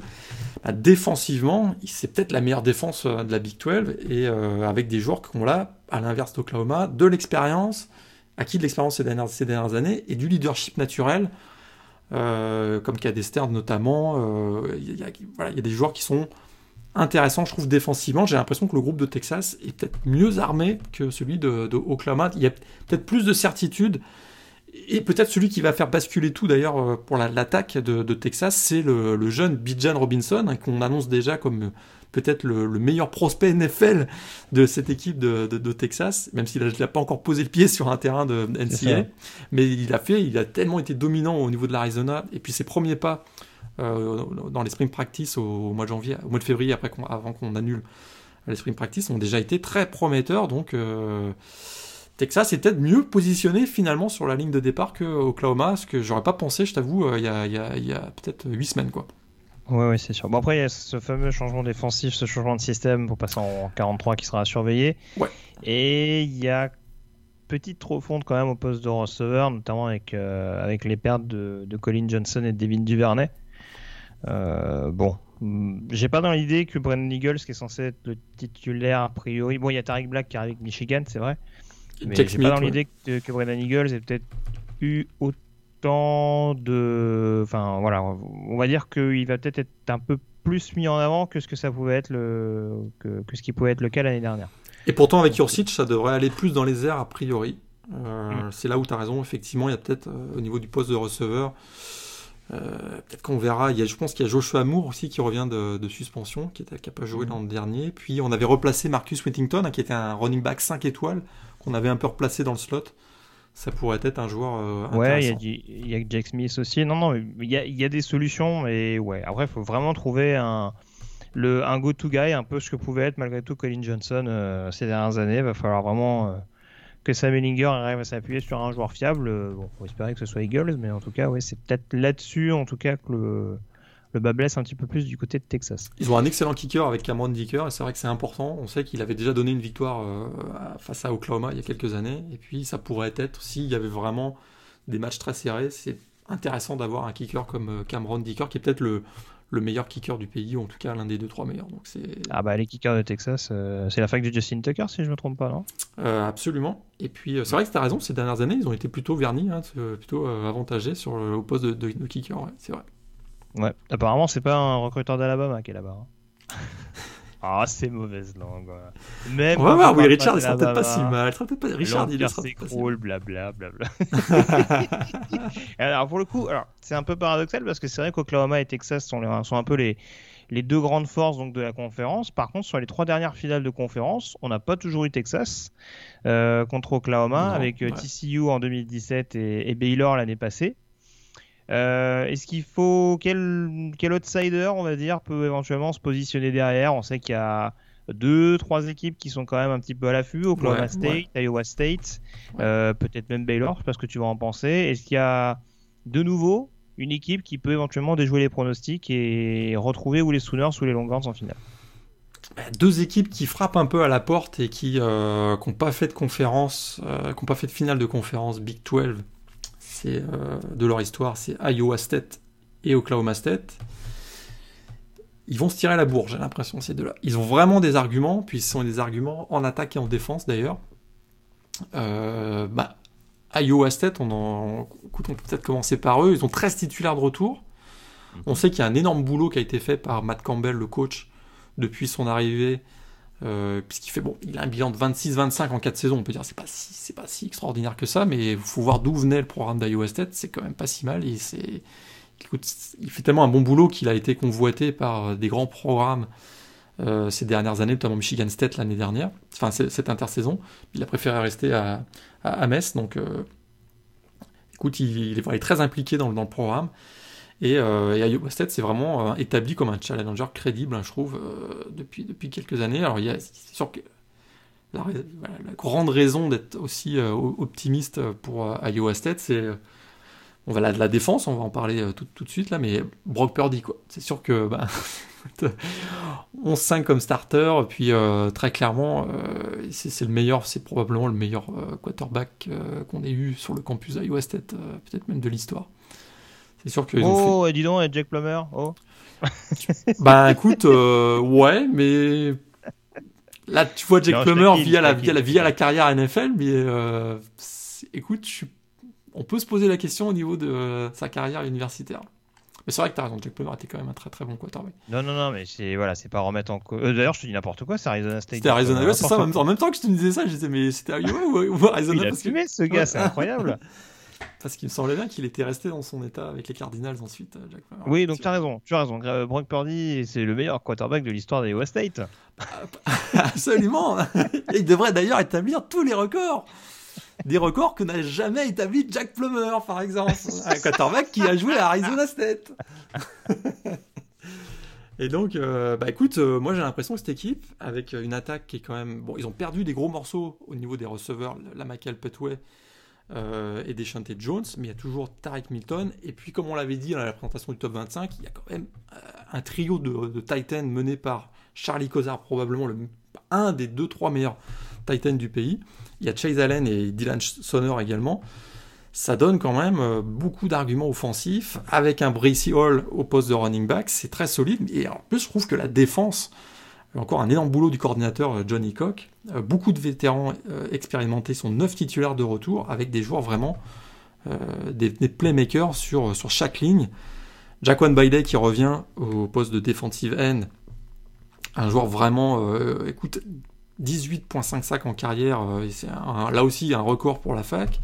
bah, défensivement, c'est peut-être la meilleure défense euh, de la Big 12 et euh, avec des joueurs qui ont là, à l'inverse d'Oklahoma, de l'expérience, acquis de l'expérience ces dernières, ces dernières années et du leadership naturel. Euh, comme Stern notamment. Il y, a des joueurs qui sont intéressants, je trouve, défensivement. J'ai l'impression que le groupe de Texas est peut-être mieux armé que celui de, Oklahoma. Il y a peut-être plus de certitude et peut-être celui qui va faire basculer tout d'ailleurs euh, pour l'attaque de, Texas, c'est le, jeune Bijan Robinson, hein, qu'on annonce déjà comme euh, peut-être le, meilleur prospect NFL de cette équipe de, Texas, même s'il n'a pas encore posé le pied sur un terrain de NCAA. Mais il a fait, il a tellement été dominant au niveau de l'Arizona, et puis ses premiers pas euh, dans les spring practice au, mois de janvier, au mois de février, après avant qu'on annule les spring practice, ont déjà été très prometteurs. Donc Texas est peut-être mieux positionné finalement sur la ligne de départ que Oklahoma, ce que j'aurais pas pensé, je t'avoue, euh, il y a, peut-être 8 semaines. quoi. Ouais, ouais c'est sûr. Bon, après, il y a ce fameux changement défensif, ce changement de système pour passer en 43 qui sera surveillé. Ouais. Et il y a petite refonte quand même au poste de receveur, notamment avec, euh, avec les pertes de, Colin Johnson et de Devin Duvernay. Euh, bon, j'ai pas dans l'idée que Brennan Eagles, qui est censé être le titulaire a priori, bon, il y a Tariq Black qui arrive avec Michigan, c'est vrai. Mais j'ai pas dans l'idée que, que, Brennan Eagles ait peut-être eu autant de. Enfin, voilà, on va dire qu'il va peut-être être un peu plus mis en avant que ce que ça pouvait être le que, ce qui pouvait être le cas l'année dernière. Et pourtant avec Jurcic, ça devrait aller plus dans les airs a priori. Euh, mm. C'est là où tu as raison. Effectivement, il y a peut-être euh, au niveau du poste de receveur, euh, peut-être qu'on verra. Il y a, je pense qu'il y a Joshua Moore aussi qui revient de, suspension, qui n'a pas joué mm. l'an dernier. Puis on avait replacé Marcus Whittington, hein, qui était un running back 5 étoiles qu'on avait un peu replacé dans le slot. Ça pourrait être un joueur euh, ouais, il y, a Jack Smith aussi. Non, non, il y a, des solutions, mais ouais. Après, il faut vraiment trouver un, le, un go-to guy, un peu ce que pouvait être malgré tout Colin Johnson euh, ces dernières années. Il va falloir vraiment euh, que Sam Ellinger arrive à s'appuyer sur un joueur fiable. Bon, faut espérer que ce soit Eagles, mais en tout cas, ouais, c'est peut-être là-dessus, en tout cas, que le, le bas blesse un petit peu plus du côté de Texas. Ils ont un excellent kicker avec Cameron Dicker et c'est vrai que c'est important. On sait qu'il avait déjà donné une victoire euh, face à Oklahoma il y a quelques années et puis ça pourrait être s'il y avait vraiment des matchs très serrés, c'est intéressant d'avoir un kicker comme euh, Cameron Dicker qui est peut-être le, le meilleur kicker du pays ou en tout cas l'un des deux trois meilleurs. Donc c'est ah bah les kickers de Texas, euh, c'est la fac de Justin Tucker si je me trompe pas non? Absolument. Et puis c'est vrai que tu as raison, ces dernières années ils ont été plutôt vernis, hein, plutôt avantagés sur le poste de, de, kicker, c'est vrai. Ouais, apparemment, c'est pas un recruteur d'Alabama qui est là-bas. Hein. <laughs> Ah, c'est mauvaise langue. Même On va voir, oui, Richard, il sera peut-être pas si mal. Pas... Richard, il sera pas si mal. blabla, blabla. <laughs> alors, pour le coup, alors, c'est un peu paradoxal parce que c'est vrai qu'Oklahoma et Texas sont, sont un peu les, les deux grandes forces donc, de la conférence. Par contre, sur les trois dernières finales de conférence, on n'a pas toujours eu Texas euh, contre Oklahoma, avec euh, TCU en 2017 et, et Baylor l'année passée. Euh, est-ce qu'il faut quel, quel outsider, on va dire, peut éventuellement se positionner derrière? On sait qu'il y a deux, trois équipes qui sont quand même un petit peu à l'affût. Oklahoma State, Iowa State, euh, peut-être même Baylor. Je sais pas ce que tu vas en penser. Est-ce qu'il y a de nouveau une équipe qui peut éventuellement déjouer les pronostics et retrouver ou les Sooners ou les Longhorns en finale? Deux équipes qui frappent un peu à la porte et qui n'ont euh, pas fait de conférence, qui n'ont pas fait de finale de conférence Big 12 c'est euh, de leur histoire, c'est Iowa State et Oklahoma State. Ils vont se tirer la bourre, j'ai l'impression, ces deux-là. Ils ont vraiment des arguments, puis ce sont des arguments en attaque et en défense d'ailleurs. Euh, bah, Iowa State, on, en, on peut peut-être commencer par eux. Ils ont 13 titulaires de retour. On sait qu'il y a un énorme boulot qui a été fait par Matt Campbell, le coach, depuis son arrivée euh, puisqu'il fait bon, il a un bilan de 26-25 en 4 saisons. On peut dire c'est pas si c'est pas si extraordinaire que ça, mais il faut voir d'où venait le programme d'Iowa State. C'est quand même pas si mal. Et c'est, il fait tellement un bon boulot qu'il a été convoité par des grands programmes euh, ces dernières années, notamment Michigan State l'année dernière. Enfin cette intersaison, il a préféré rester à, à, Metz. Donc, euh, écoute, il, est, très impliqué dans, dans, le programme. Et, euh, et State, c'est vraiment euh, établi comme un challenger crédible, hein, je trouve, euh, depuis, depuis quelques années. Alors, c'est sûr que la, grande raison d'être aussi optimiste pour Iowa State, c'est on va la, la défense, on va en parler tout, tout de suite là, mais Brock Purdy, quoi. C'est sûr que bah, <laughs> 11-5 comme starter, puis très clairement, c'est le meilleur, c'est probablement le meilleur quarterback qu'on ait eu sur le campus euh, peut-être même de l'histoire. C'est sûr qu'ils ont fait. Oh, et dis donc, et Jack Plummer. Oh. <laughs> Bah écoute, euh, ouais, mais là tu vois Jack Non, Plummer via la, via la via la carrière NFL, mais euh, écoute, je suis- on peut se poser la question au niveau de euh, sa carrière universitaire. Mais c'est vrai que t'as raison, Jack Plummer était quand même un très très bon quarterback. Non, non, non, mais c'est voilà, c'est pas remettre en cause. D'ailleurs, je te dis n'importe quoi, c'est Arizona State. C'était Arizona, ouais, c'est ça. En même, en même temps que je te disais ça, je disais mais c'était Iowa ou, ou Arizona Il a parce que- assumé ce gars, Ouais. c'est <laughs> incroyable. Parce qu'il me semblait bien qu'il était resté dans son état avec les Cardinals ensuite, euh, Jack Plummer. Oui, donc tu as raison, tu as raison. Brock Purdy, c'est le meilleur quarterback de l'histoire des West State. <laughs> Absolument. Et <laughs> il devrait d'ailleurs établir tous les records. Des records que n'a jamais établi Jack Plummer, par exemple. Un quarterback qui a joué à Arizona State. <laughs> Et donc, euh, bah écoute, euh, moi j'ai l'impression que cette équipe, avec une attaque qui est quand même... Bon, ils ont perdu des gros morceaux au niveau des receveurs, la Michael Petway euh, et Deshante Jones, mais il y a toujours Tarek Milton. Et puis, comme on l'avait dit dans la présentation du top 25, il y a quand même euh, un trio de, Titans mené par Charlie Cozart, probablement le, un des deux, trois meilleurs Titans du pays. Il y a Chase Allen et Dylan Sonner également. Ça donne quand même euh, beaucoup d'arguments offensifs avec un Bracey Hall au poste de running back. C'est très solide. Et en plus, je trouve que la défense, encore un énorme boulot du coordinateur euh, Johnny Cock. Euh, beaucoup de vétérans euh, expérimentés sont neuf titulaires de retour avec des joueurs vraiment des, playmakers sur, chaque ligne. Jaquan Bailey qui revient au poste de defensive end. Un joueur vraiment, euh, écoute, 18.5 sacs en carrière, c'est là aussi un record pour la fac.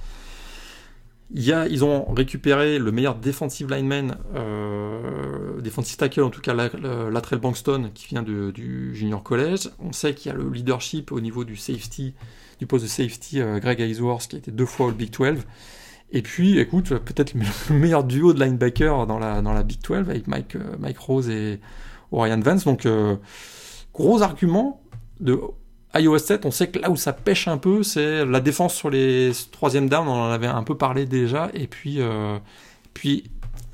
Il y a, ils ont récupéré le meilleur defensive lineman, euh, defensive tackle en tout cas, la, la- Latrell Bankston, qui vient du junior college. On sait qu'il y a le leadership au niveau du safety, du poste de safety, euh, Greg Ainsworth, qui a été deux fois au Big 12. Et puis, écoute, peut-être <laughs> le meilleur duo de linebacker dans la, dans la Big 12 avec Mike, euh, Mike Rose et Orion Vance. Donc, euh, gros argument de Iowa State. On sait que là où ça pêche un peu, c'est la défense sur les troisième down. On en avait un peu parlé déjà. Et puis, euh, puis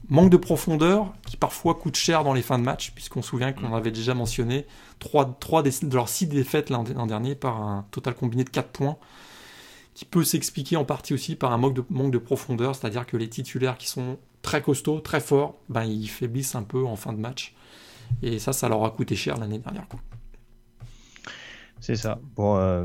manque de profondeur qui parfois coûte cher dans les fins de match, puisqu'on se souvient qu'on avait déjà mentionné trois, trois des- de leurs six défaites l'an l'an dernier par un total combiné de 4 points qui peut s'expliquer en partie aussi par un manque de, manque de profondeur, c'est-à-dire que les titulaires qui sont très costauds, très forts, ben, ils faiblissent un peu en fin de match. Et ça, ça leur a coûté cher l'année dernière. quoi. C'est ça. Bon, euh,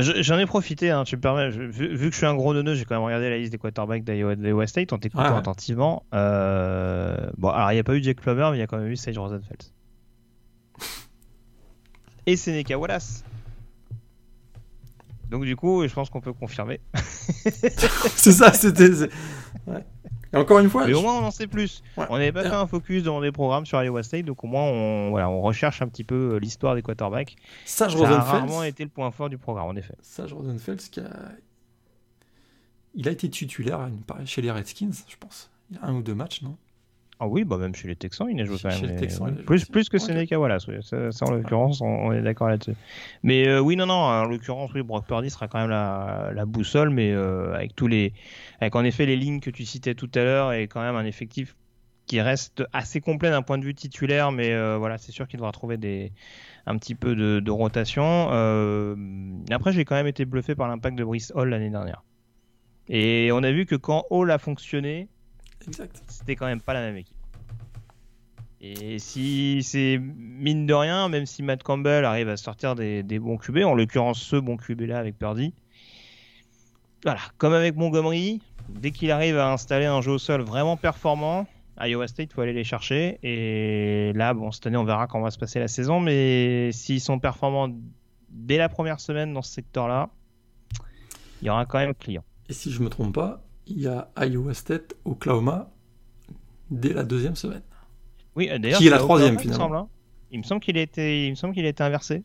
je- j'en ai profité, hein, tu me permets. je- vu, vu que je suis un gros neuneu, j'ai quand même regardé la liste des quarterbacks d'Iowa State en t'écoutant Ouais, ouais. attentivement. Euh, bon, alors il n'y a pas eu Jack Plummer, mais il y a quand même eu Sage Rosenfeld. Et Seneca Wallace. Donc du coup, je pense qu'on peut confirmer. <laughs> c'est ça, c'était. ouais. Et encore une fois, Mais je- au moins, on en sait plus. Ouais. On n'avait pas Euh. fait un focus dans des programmes sur Iowa State, donc au moins, on, voilà, on recherche un petit peu euh, l'histoire des quarterbacks. Sage Ça a Rosenfeld, rarement été le point fort du programme, en effet. Sage Rosenfeld, qui a... il a été titulaire chez les Redskins, je pense. Il y a un ou deux matchs, non? Ah oui, bah même chez les Texans, il a joué quand même. les Texans, ouais. plus, plus que. Seneca Wallace, oui. ça, ça, en l'occurrence, on, on est d'accord là-dessus. Mais euh, oui, non, non, en l'occurrence, oui, Brock Purdy sera quand même la, la boussole, mais euh, avec tous les. Avec en effet les lignes que tu citais tout à l'heure et quand même un effectif qui reste assez complet d'un point de vue titulaire, mais euh, voilà, c'est sûr qu'il devra trouver des, un petit peu de, de rotation. Après, j'ai quand même été bluffé par l'impact de Brice Hall l'année dernière. Et on a vu que quand Hall a fonctionné, Exact. c'était quand même pas la même équipe. Et si c'est mine de rien, même si Matt Campbell arrive à sortir des, des bons QB, en l'occurrence ce bon QB là avec Purdy, voilà, comme avec Montgomery, dès qu'il arrive à installer un jeu au sol vraiment performant, Iowa State faut aller les chercher. Et là, bon, cette année on verra comment va se passer la saison, mais s'ils sont performants dès la première semaine dans ce secteur-là, il y aura quand même client. Et si je me trompe pas, il y a Iowa State, Oklahoma, dès la deuxième semaine. Oui, d'ailleurs, Qui est la troisième, Oklahoma, il me finalement semble, hein. Il me semble qu'il a été, il me semble qu'il été inversé.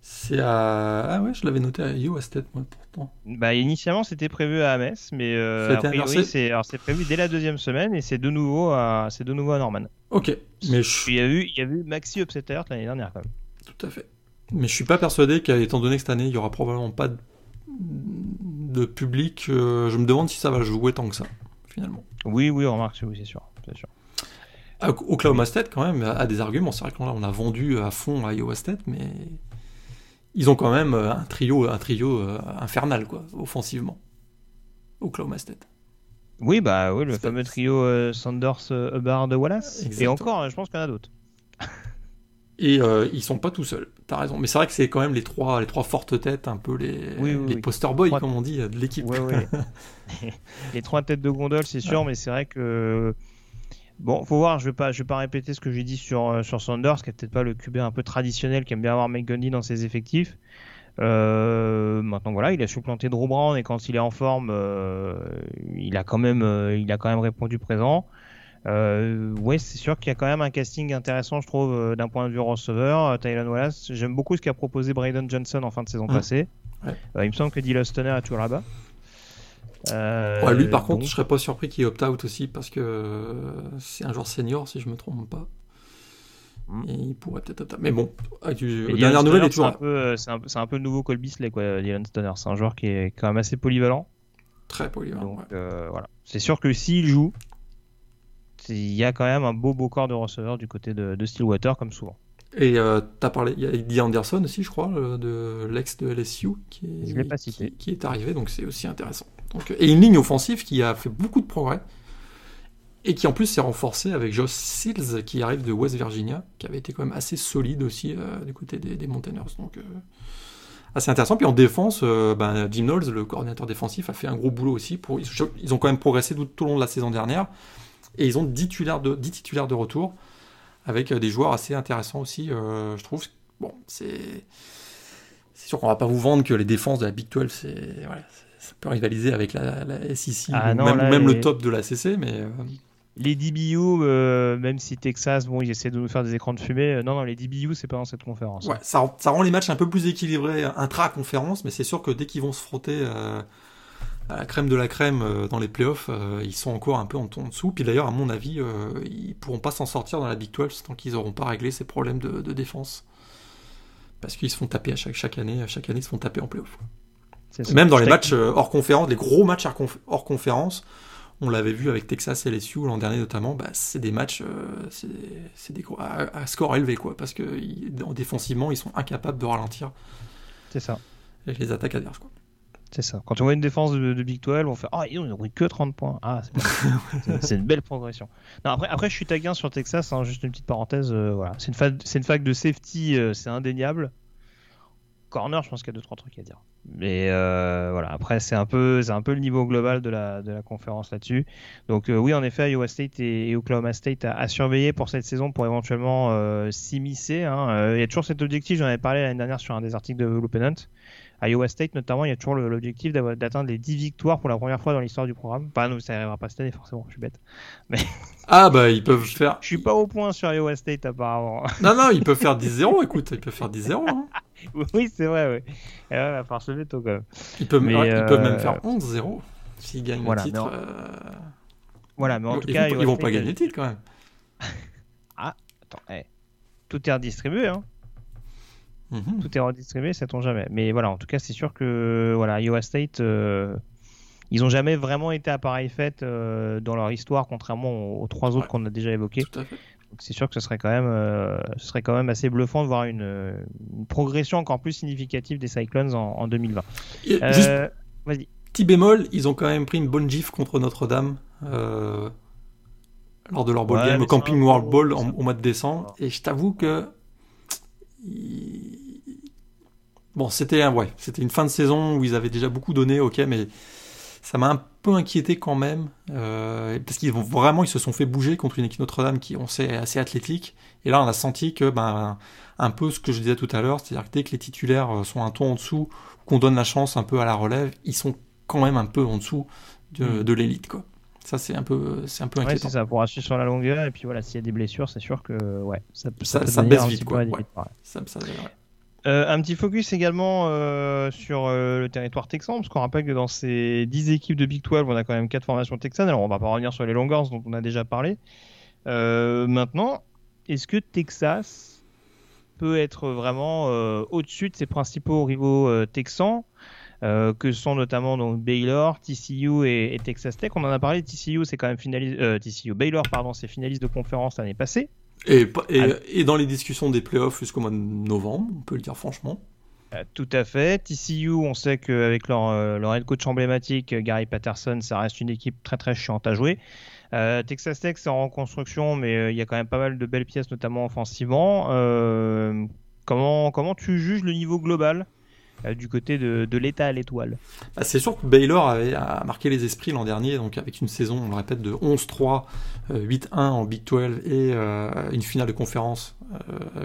C'est à. Ah ouais, je l'avais noté à Iowa State, moi, pourtant. Bah, initialement, c'était prévu à Metz, mais euh, c'est alors, c'est prévu dès la deuxième semaine et c'est de nouveau à, c'est de nouveau à Norman. Ok, mais je Il y a eu, il y a eu Maxi Upset l'année dernière quand même. Tout à fait. Mais je suis pas persuadé qu'étant donné que cette année, il y aura probablement pas de, de public, euh, je me demande si ça va jouer tant que ça, finalement. Oui, oui, remarque, oui, c'est sûr, c'est sûr. Ah, Oklahoma State, quand même, a des arguments. C'est vrai que là, on a vendu à fond à Iowa State, mais ils ont quand même euh, un trio, un trio euh, infernal, quoi, offensivement. Oklahoma State. Oui, bah oui, le fameux trio euh, Sanders, Hubbard, Wallace. Et encore, euh, je pense qu'il y en a d'autres. <laughs> Et euh, ils sont pas tout seuls, t'as raison. Mais c'est vrai que c'est quand même les trois, les trois fortes têtes, un peu les, Oui, oui, les oui. poster boys, Trois- comme on dit, de l'équipe. Ouais, ouais. <laughs> <laughs> Les trois têtes de gondole, c'est sûr, mais c'est vrai que. Bon, faut voir, je vais pas, je vais pas répéter ce que j'ai dit sur, euh, sur Sanders, qui est peut-être pas le QB un peu traditionnel, qui aime bien avoir Mike Gundy dans ses effectifs. Euh, maintenant, voilà, il a supplanté Drew Brown et quand il est en forme, euh, il a quand même, il a quand même répondu présent. Euh, ouais, c'est sûr qu'il y a quand même un casting intéressant, je trouve, euh, d'un point de vue receveur. Euh, Tylan Wallace, j'aime beaucoup ce qu'a proposé Braden Johnson en fin de saison Mhm. passée. Ouais. Euh, il me semble que Dylan Stoner est toujours là-bas. Euh, Ouais, lui, par contre, donc- je serais pas surpris qu'il opt-out aussi, parce que c'est un joueur senior, si je me trompe pas. Mm. Et il pourrait peut-être. Mais bon, ah, tu- dernière nouvelle est toujours c'est un peu, un, le nouveau Cole Beasley, quoi, Dylan Stoner. C'est un joueur qui est quand même assez polyvalent. très polyvalent. Donc ouais. euh, voilà. C'est sûr que s'il joue, il y a quand même un beau beau corps de receveur du côté de, de Stillwater, comme souvent. Et euh, t'as parlé, il y a Eddie Anderson aussi, je crois, le- de l'ex de LSU, qui est, Je l'ai pas cité. Qui, qui est arrivé, donc c'est aussi intéressant. Donc, euh, et une ligne offensive qui a fait beaucoup de progrès, et qui en plus s'est renforcée avec Josh Seals, qui arrive de West Virginia, qui avait été quand même assez solide aussi euh, du côté des, des Mountaineers. Donc euh, assez intéressant. Puis en défense, euh, ben, Jim Knowles, le coordinateur défensif, a fait un gros boulot aussi. Pour, ils, ils ont quand même progressé tout, tout au long de la saison dernière, et ils ont 10 titulaires de, 10 titulaires de retour avec euh, des joueurs assez intéressants aussi, euh, je trouve. Bon, c'est c'est sûr qu'on va pas vous vendre que les défenses de la Big 12, c'est voilà, ça peut rivaliser avec la, la SEC Ah ou non, même, là, même les- le top de la CC, mais euh, Les DBU, euh, même si Texas, bon, ils essaient de nous faire des écrans de fumée. euh, non, non, les DBU, c'est pas dans cette conférence. ouais, ça, rend- ça rend les matchs un peu plus équilibrés intra-conférence, mais c'est sûr que dès qu'ils vont se frotter euh, à la crème de la crème euh, dans les playoffs, euh, ils sont encore un peu en, en dessous. Puis d'ailleurs, à mon avis, euh, ils pourront pas s'en sortir dans la Big 12 tant qu'ils auront pas réglé ces problèmes de, de défense. Parce qu'ils se font taper à chaque, chaque année, à chaque année, ils se font taper en playoff. Même dans les matchs hors conférence, les gros matchs hors conf- hors conférence, on l'avait vu avec Texas et LSU l'an dernier notamment, bah, c'est des matchs euh, c'est c'est des gros- à, à score élevé quoi, parce que ils- défensivement ils sont incapables de ralentir C'est ça. les attaques adverses quoi. C'est ça. Quand on voit une défense de, de Big 12, on fait Ah, ils ont pris que 30 points. Ah, <laughs> c'est une belle progression. Non, après, après, je suis taguin sur Texas, hein, juste une petite parenthèse. euh, voilà. C'est une, fa- c'est une fac de safety, euh, c'est indéniable. Corner, je pense qu'il y a 2-3 trucs à dire. Mais euh, voilà, après, c'est un, peu, un peu le niveau global de la, de la conférence là-dessus. Donc, oui, en effet, Iowa State et, et Oklahoma State à, à surveiller pour cette saison pour éventuellement s'immiscer. hein. Il y a toujours cet objectif, j'en avais parlé l'année dernière sur un des articles de à Iowa State notamment, il y a toujours l'objectif d'atteindre les 10 victoires pour la première fois dans l'histoire du programme. Pas nous, ça n'arrivera pas cette année forcément, je suis bête. <laughs> Ah bah ils peuvent faire Je suis pas au point sur Iowa State apparemment. <laughs> Non non, ils peuvent faire 10-0 écoute, ils peuvent faire 10-0 hein. <laughs> oui, c'est vrai, oui. Et ouais, va falloir se lever tôt quand même. Ils peuvent Mais, ouais, ils peuvent euh, même faire 11-0 s'ils gagnent Voilà, le titre. mais en- euh, Voilà, mais en ils, tout cas, vont, ils vont State, pas gagner euh, le titre quand même. Attends, eh, tout est redistribué, hein. Mhm. Tout est redistribué, sait-on jamais. Mais voilà, en tout cas, c'est sûr que voilà, Iowa State, euh, ils ont jamais vraiment été à pareille fête euh, dans leur histoire, contrairement aux, trois autres Ouais. qu'on a déjà évoqués. Donc c'est sûr que ce serait quand même, euh, ce serait quand même assez bluffant de voir une, une progression encore plus significative des Cyclones en, en 2020. Et juste Euh, Vas-y. Petit bémol, ils ont quand même pris une bonne gifle contre Notre-Dame lors de leur bowl Ouais, game au Camping World Bowl en- au mois de décembre. Et je t'avoue que bon, c'était ouais, c'était une fin de saison où ils avaient déjà beaucoup donné, ok, mais ça m'a un peu inquiété quand même euh, parce qu'ils vont vraiment, ils se sont fait bouger contre une équipe Notre-Dame qui on sait est assez athlétique. Et là, on a senti que ben un peu ce que je disais tout à l'heure, c'est-à-dire que dès que les titulaires euh, sont un ton en dessous, qu'on donne la chance un peu à la relève, ils sont quand même un peu en dessous de, Mm. de l'élite, quoi. Ça, c'est un peu, c'est un peu Ouais, inquiétant. c'est ça, pour assurer sur la longueur. Et puis voilà, s'il y a des blessures, c'est sûr que ouais, ça, Ça- ça devenir baisse vite, quoi, ouais. ouais. Ça- ouais. un petit focus également sur le territoire texan, parce qu'on rappelle que dans ces 10 équipes de Big 12, on a quand même 4 formations texanes. Alors on va pas revenir sur les Longhorns dont on a déjà parlé. maintenant, est-ce que Texas peut être vraiment au-dessus de ses principaux rivaux texans euh, que sont notamment donc Baylor, TCU et, Texas Tech? On en a parlé. TCU, c'est quand même finaliste. Euh, TCU, Baylor, pardon, c'est finaliste de conférence l'année passée. Et, et, dans les discussions des playoffs jusqu'au mois de novembre, on peut le dire franchement. Euh, tout à fait. TCU, on sait qu'avec leur, leur head coach emblématique, Gary Patterson, ça reste une équipe très très chiante à jouer. Texas Tech, c'est en reconstruction, mais il y a quand même pas mal de belles pièces, notamment offensivement. comment, comment tu juges le niveau global? euh, du côté de, l'État à l'étoile. Bah, c'est sûr que Baylor avait, a marqué les esprits l'an dernier, donc avec une saison, on le répète, de 11-3, 8-1 euh, en Big 12 et euh, une finale de conférence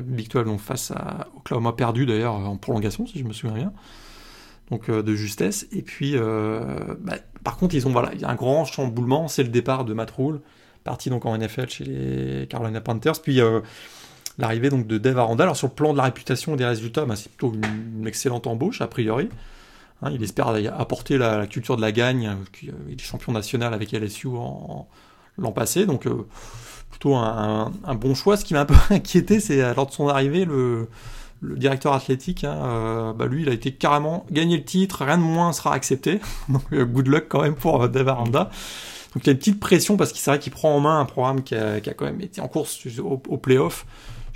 Big 12 donc face à Oklahoma perdu d'ailleurs en prolongation, si je me souviens bien. Donc de justesse. Et puis, bah, par contre, ils ont voilà, il y a un grand chamboulement, c'est le départ de Matt Rule, parti donc en NFL chez les Carolina Panthers. Puis l'arrivée donc de Dave Aranda. Alors sur le plan de la réputation et des résultats, bah, c'est plutôt une, excellente embauche a priori. Hein, il espère apporter la, culture de la gagne, euh, qui est champion national avec LSU en, l'an passé, donc euh, plutôt un, bon choix. Ce qui m'a un peu <laughs> inquiété, c'est lors de son arrivée, le, directeur athlétique, hein, euh, bah, lui, il a été carrément gagné le titre, rien de moins sera accepté. <laughs> donc good luck quand même pour Dave Aranda. Donc il y a une petite pression parce qu'il c'est qu'il prend en main un programme qui a, quand même été en course au, au playoff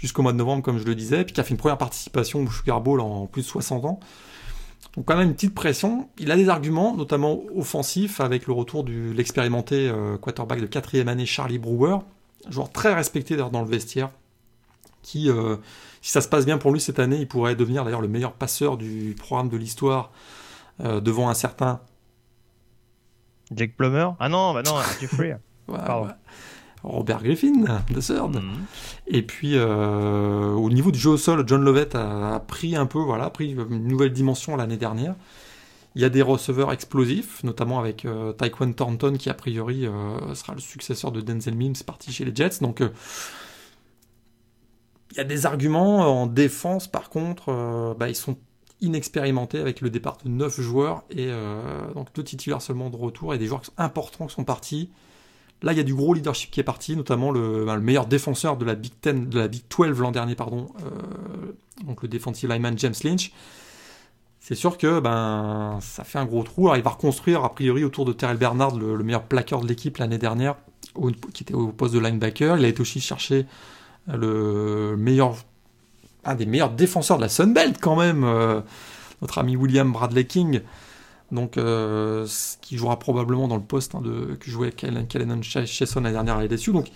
jusqu'au mois de novembre, comme je le disais, puis qui a fait une première participation au Sugar Bowl en plus de 60 ans. Donc quand même une petite pression. Il a des arguments, notamment offensifs, avec le retour de l'expérimenté euh, quarterback de quatrième année Charlie Brewer, joueur très respecté d'ailleurs dans le vestiaire, qui, euh, si ça se passe bien pour lui cette année, il pourrait devenir d'ailleurs le meilleur passeur du programme de l'histoire euh, devant un certain Jake Plummer? Ah non, bah non, Jeffrey. <laughs> Pardon. Robert Griffin, de Third. Mhm. Et puis, euh, au niveau du jeu au sol, John Lovett a, pris un peu, voilà, pris une nouvelle dimension l'année dernière. Il y a des receveurs explosifs, notamment avec euh, Taekwon Thornton, qui a priori euh, sera le successeur de Denzel Mims, parti chez les Jets. Donc, il y a des arguments en défense, par contre, bah, ils sont inexpérimentés avec le départ de 9 joueurs et donc deux titulaires seulement de retour et des joueurs importants qui sont partis. Là, il y a du gros leadership qui est parti, notamment le, ben, meilleur défenseur de la Big Ten, de la Big 12 l'an dernier, pardon, euh, donc le defensive lineman James Lynch. C'est sûr que ben ça fait un gros trou. Il va reconstruire a priori autour de Terrell Bernard, le, meilleur plaqueur de l'équipe l'année dernière, qui était au poste de linebacker. Il a été aussi chercher le meilleur, un des meilleurs défenseurs de la Sunbelt quand même, euh, notre ami William Bradley King donc euh, qui jouera probablement dans le poste hein, de, que jouait Kellen Chesson la dernière à LSU. Donc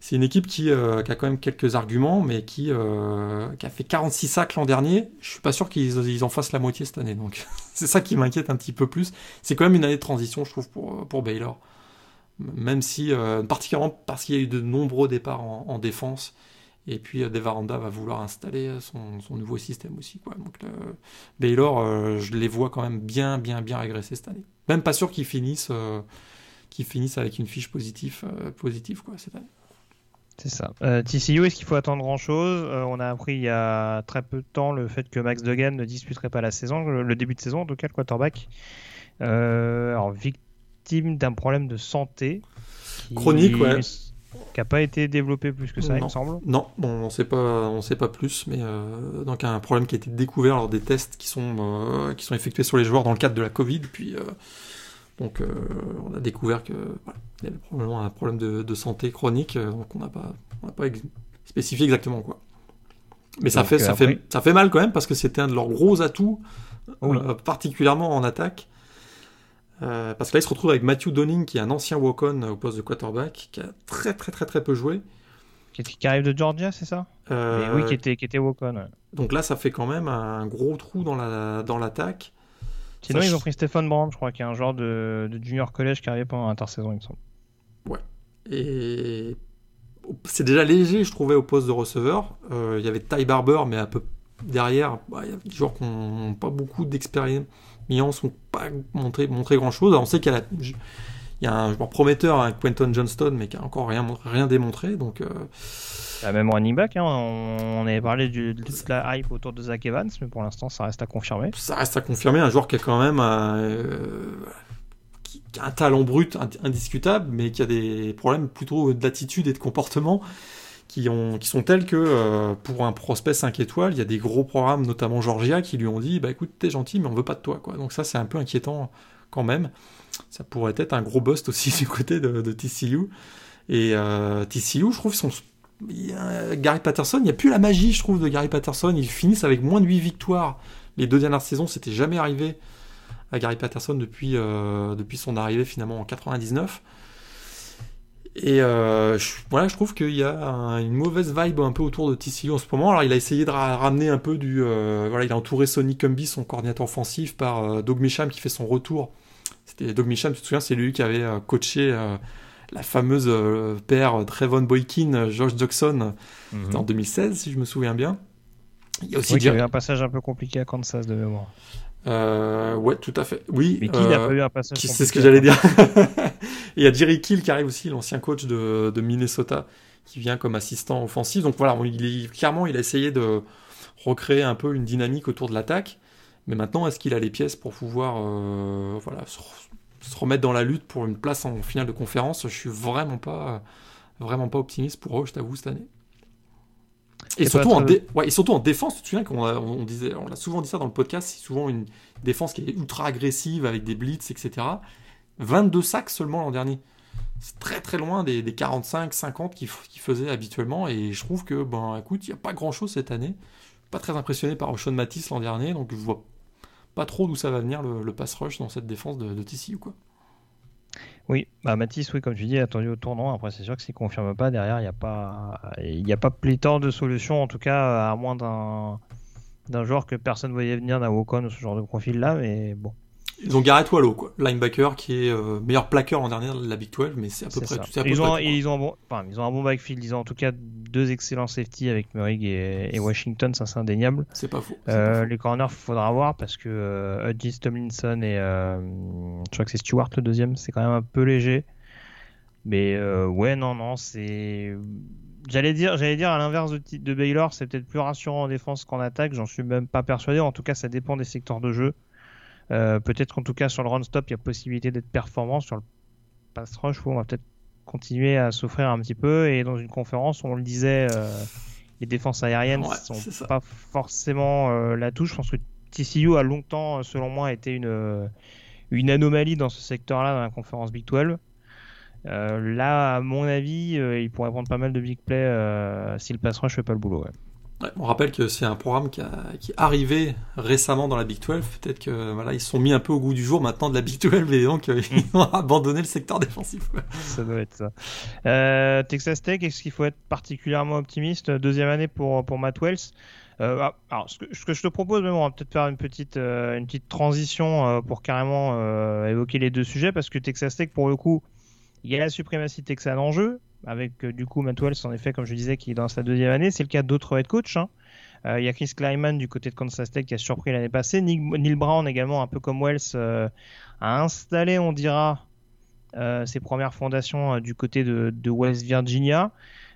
c'est une équipe euh, qui, a quand même quelques arguments, mais qui, euh, a fait 46 sacs l'an dernier. Je suis pas sûr qu'ils en fassent la moitié cette année. Donc <laughs> c'est ça qui m'inquiète un petit peu plus. C'est quand même une année de transition, je trouve, pour, pour Baylor. Même si, particulièrement parce qu'il y a eu de nombreux départs en défense et puis euh, Devaranda va vouloir installer euh, son, nouveau système aussi. Quoi. Donc Baylor, euh, je les vois quand même bien, bien, bien régresser cette année. Même pas sûr qu'ils finissent, qu'ils finissent avec une fiche positive, positive quoi, cette année. C'est ça. TCU, est-ce qu'il faut attendre grand-chose? On a appris il y a très peu de temps le fait que Max Duggan ne disputerait pas la saison, le, début de saison en tout cas, le quarterback. alors, victime d'un problème de santé. Chronique, ouais qui n'a pas été développé plus que ça, il me semble. Non, on ne sait pas, on sait pas plus, mais euh, donc un problème qui a été découvert lors des tests qui sont euh, qui sont effectués sur les joueurs dans le cadre de la Covid, puis euh, donc on a découvert que il y avait probablement un problème de, santé chronique, donc on n'a pas, pas spécifié exactement quoi. Mais ça fait, ça fait, ça fait mal quand même parce que c'était un de leurs gros atouts, particulièrement en attaque. Euh, parce que là, il se retrouve avec Matthew Donning, qui est un ancien walk-on au poste de quarterback, qui a très très très très peu joué. Qui, arrive de Georgia, c'est ça? Euh, Oui, qui était, qui était walk-on. Donc là, ça fait quand même un gros trou dans l'attaque. Dans l'attaque. Sinon, ils ont pris Stephen Brown, je crois, qui est un joueur de, de junior college qui arrivait pendant l'intersaison, il me semble. Ouais. Et c'est déjà léger, je trouvais, au poste de receveur. Euh, il y avait Ty Barber, mais un peu derrière, bah, il y a des joueurs qui n'ont pas beaucoup d'expérience Milan sont pas montré, montré grand chose. on sait qu'il y, a un joueur prometteur, un Quentin Johnston, mais qui a encore rien, rien démontré. Donc, euh... Bah, même running back, hein, on, avait parlé de toute la hype autour de Zach Evans, mais pour l'instant, ça reste à confirmer. Ça reste à confirmer. Un joueur qui a quand même euh, qui, qui a un talent brut indiscutable, mais qui a des problèmes plutôt d'attitude et de comportement qui, ont, qui sont tels que euh, pour un prospect 5 étoiles, il y a des gros programmes, notamment Georgia, qui lui ont dit bah écoute, t'es gentil, mais on veut pas de toi. Quoi. Donc ça, c'est un peu inquiétant quand même. Ça pourrait être un gros bust aussi <laughs> du côté de, TCU. Et euh, TCU, je trouve, Gary Patterson, il n'y a plus la magie, je trouve, de Gary Patterson. Ils finissent avec moins de 8 victoires. Les deux dernières saisons, c'était jamais arrivé à Gary Patterson depuis, euh, depuis son arrivée finalement en 99. Et euh, je, voilà, je trouve qu'il y a une mauvaise vibe un peu autour de TCU en ce moment. Alors il a essayé de ramener un peu du... Euh, voilà, il a entouré Sonny Cumby, son coordinateur offensif, par euh, Doug Micham qui fait son retour. C'était Doug Micham, tu te souviens, c'est lui qui avait euh, coaché euh, la fameuse euh, paire Trevon Boykin, Josh Jackson, mm -hmm. en 2016 si je me souviens bien. Il y a aussi oui, il y avait un passage un peu compliqué à Kansas de mémoire. Euh, ouais, tout à fait. Oui. Mais qui n'a pas eu un passage C'est ce que j'allais dire. <laughs> Et il y a Jerry Kill qui arrive aussi, l'ancien coach de, de, Minnesota, qui vient comme assistant offensif. Donc voilà, il est, clairement, il a essayé de recréer un peu une dynamique autour de l'attaque. Mais maintenant, est-ce qu'il a les pièces pour pouvoir euh, voilà, se, se, remettre dans la lutte pour une place en finale de conférence? Je suis vraiment pas, vraiment pas optimiste pour eux, je t'avoue, cette année. Et surtout, en dé... ouais, et surtout en défense, tu te souviens qu'on a, on disait, on a souvent dit ça dans le podcast, c'est souvent une défense qui est ultra agressive avec des blitz, etc. 22 sacs seulement l'an dernier. C'est très très loin des, des 45, 50 qu'ils qui faisaient habituellement. Et je trouve que, ben écoute, il n'y a pas grand chose cette année. Pas très impressionné par Ocean Matisse l'an dernier, donc je vois pas trop d'où ça va venir le, pass rush dans cette défense de, de TCU. Quoi. Oui, bah Mathis, oui, comme tu dis, attendu au tournant. Après, c'est sûr que s'il ne confirme pas, derrière, il n'y a pas, a pas pléthore de solutions, en tout cas, à moins d'un, d'un joueur que personne ne voyait venir, d'un Wokon ou ce genre de profil-là, mais bon. Ils ont Garrett Wallow, quoi. linebacker, qui est euh, meilleur plaqueur en dernière de la Big 12, mais c'est à peu près tout. Ils, ont, ils, ont un bon, enfin, ils ont un bon backfield, ils ont en tout cas deux excellents safety avec Murray et, et, Washington, ça c'est indéniable. C'est pas faux. Euh, pas les corners, faudra voir parce que euh, Tomlinson et euh, je crois que c'est Stewart le deuxième, c'est quand même un peu léger. Mais euh, ouais, non, non, c'est. J'allais dire, j'allais dire à l'inverse de, de Baylor, c'est peut-être plus rassurant en défense qu'en attaque. J'en suis même pas persuadé. En tout cas, ça dépend des secteurs de jeu. Euh, peut-être qu'en tout cas sur le run stop, il y a possibilité d'être performant. Sur le pass rush, on va peut-être continuer à souffrir un petit peu. Et dans une conférence, on le disait, euh, les défenses aériennes ouais, sont pas forcément euh, la touche. Je pense que TCU a longtemps, selon moi, été une, une anomalie dans ce secteur-là dans la conférence Big 12. Euh, là, à mon avis, il pourrait prendre pas mal de big play euh, si le pass rush fait pas le boulot. Ouais. Ouais, on rappelle que c'est un programme qui, a, qui, est arrivé récemment dans la Big 12. Peut-être que voilà, ils se sont mis un peu au goût du jour maintenant de la Big 12 et donc euh, ils ont abandonné le secteur défensif. Ça doit être ça. Euh, Texas Tech, est-ce qu'il faut être particulièrement optimiste Deuxième année pour, pour Matt Wells? Euh, alors, ce que, ce que, je te propose, on va peut-être faire une petite, euh, une petite transition pour carrément évoquer les deux sujets parce que Texas Tech, pour le coup, il y a la suprématie texane en jeu, avec euh, du coup Matt Wells, en effet, comme je disais, qui est dans sa deuxième année. C'est le cas d'autres head coach. Hein. Euh, il y a Chris Kleiman du côté de Kansas State qui a surpris l'année passée. Nick, Neil Brown également, un peu comme Wells, euh, a installé, on dira, ses premières fondations du côté de, de, West Virginia.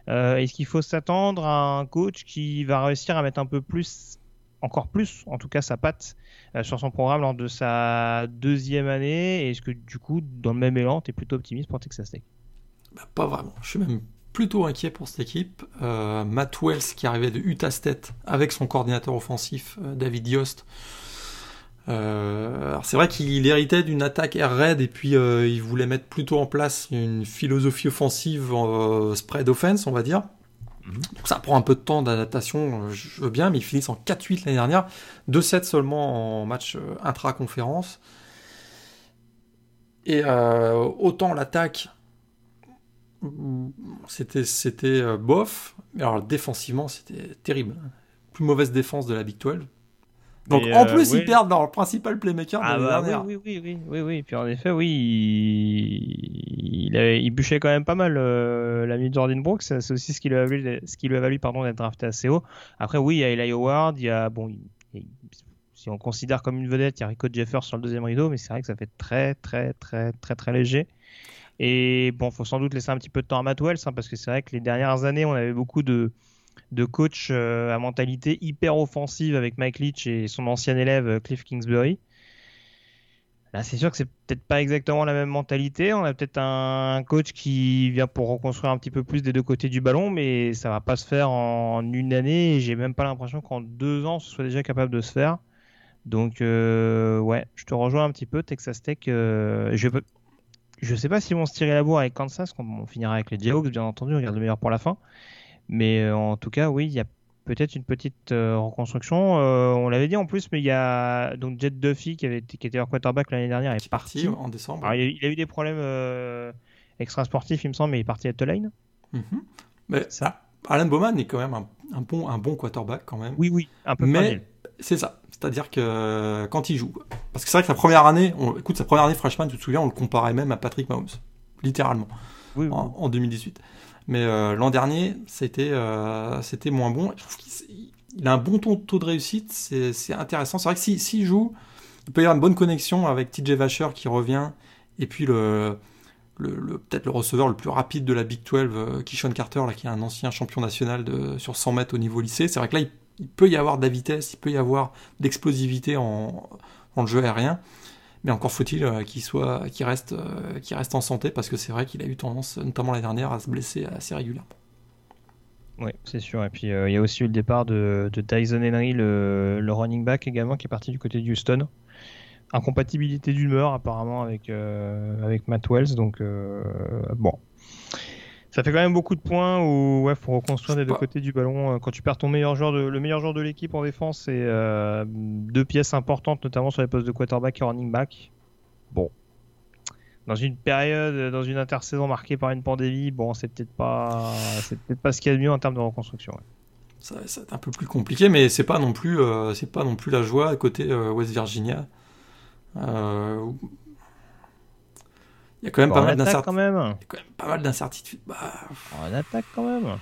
Est-ce qu'il faut s'attendre à un coach qui va réussir à mettre un peu plus encore plus, en tout cas sa patte sur son programme lors de sa deuxième année? Est-ce que du coup, dans le même élan, tu es plutôt optimiste pour Texas Tech? Bah, Pas vraiment. Je suis même plutôt inquiet pour cette équipe. Euh, Matt Wells qui arrivait de Utah State avec son coordinateur offensif euh, David Yost. Euh, c'est vrai qu'il héritait d'une attaque air raid et puis il voulait mettre plutôt en place une philosophie offensive spread offense, on va dire. Donc ça prend un peu de temps d'adaptation, je veux bien, mais ils finissent en 4-8 l'année dernière, 2-7 seulement en match intra-conférence. Et autant l'attaque, c'était c'était euh, bof, mais alors défensivement c'était terrible. Plus mauvaise défense de la Big 12. Donc et en euh, plus oui. ils perdent leur principal playmaker ah de bah, dernière. Oui, oui, oui, oui, oui, Puis en effet, oui, il, il, avait, il bûchait quand même pas mal euh, l'ami de Jordan Brooks. C'est aussi ce qui lui a valu, ce qui lui a valu pardon d'être drafté assez haut. Après, oui, il y a Eli Howard, il y a bon, il, si on considère comme une vedette, il y a Rico Jeffers sur le deuxième rideau, mais c'est vrai que ça fait très, très, très, très, très léger. Et bon, faut sans doute laisser un petit peu de temps à Matt Wells, hein, parce que c'est vrai que les dernières années, on avait beaucoup de, de coachs euh, à mentalité hyper offensive avec Mike Leach et son ancien élève euh, Cliff Kingsbury. Là, c'est sûr que c'est peut-être pas exactement la même mentalité. On a peut-être un coach qui vient pour reconstruire un petit peu plus des deux côtés du ballon, mais ça va pas se faire en une année. J'ai même pas l'impression qu'en deux ans, ce soit déjà capable de se faire. Donc, euh, ouais, je te rejoins un petit peu. Texas Tech, euh, je je sais pas s'ils vont se tirer la bourre avec Kansas, on finira avec les Jayhawks, bien entendu, on regarde le meilleur pour la fin. Mais euh, en tout cas, oui, il y a peut-être une petite euh, reconstruction. Euh, on l'avait dit en plus, mais il y a donc Jet Duffy qui, avait, qui était leur quarterback l'année dernière est parti en décembre. Alors, il, a, eu des problèmes extra sportifs, il me semble, mais il est parti à Tulane. Mm Mais ça. Alan Bowman est quand même un, un, bon, un bon quarterback quand même. Oui, oui, un peu. Mais c'est ça. C'est-à-dire que quand il joue, parce que c'est vrai que sa première année, on, écoute, sa première année freshman, tu te souviens, on le comparait même à Patrick Mahomes, littéralement, oui, oui. En, en, 2018. Mais euh, l'an dernier, c'était euh, c'était moins bon. Je trouve qu'il il a un bon taux, taux de réussite, c'est intéressant. C'est vrai que s'il si, joue, il peut y avoir une bonne connexion avec TJ Vasher qui revient, et puis le, peut-être le receveur le plus rapide de la Big 12, euh, Kishon Carter, qui est un ancien champion national sur 100 mètres au niveau lycée. C'est vrai que là, il, peut y avoir de la vitesse, il peut y avoir de l'explosivité en, en jeu aérien. Mais encore faut-il euh, euh, qu'il reste en santé parce que c'est vrai qu'il a eu tendance, notamment l'année dernière, à se blesser assez régulièrement. Oui, c'est sûr. Et puis il y a aussi eu le départ de, de Tyson Henry, le, le, running back également, qui est parti du côté de Houston. Incompatibilité d'humeur apparemment avec, euh, avec Matt Wells. Donc euh, bon, ça fait quand même beaucoup de points où ouais, faut reconstruire des deux côtés du ballon. Quand tu perds ton meilleur joueur, de, le meilleur joueur de l'équipe en défense, c'est euh, deux pièces importantes, notamment sur les postes de quarterback et running back. Bon, dans une période, dans une intersaison marquée par une pandémie, bon, c'est peut-être pas, c'est peut-être pas ce qu'il y a de mieux en termes de reconstruction. Ouais. Ça, ça va être un peu plus compliqué, mais c'est pas non plus, euh, c'est pas non plus la joie à côté euh, West Virginia. Euh, il y a quand même pas mal d'incertitudes. quand même. quand même pas mal d'incertitudes. Bah, on attaque quand même.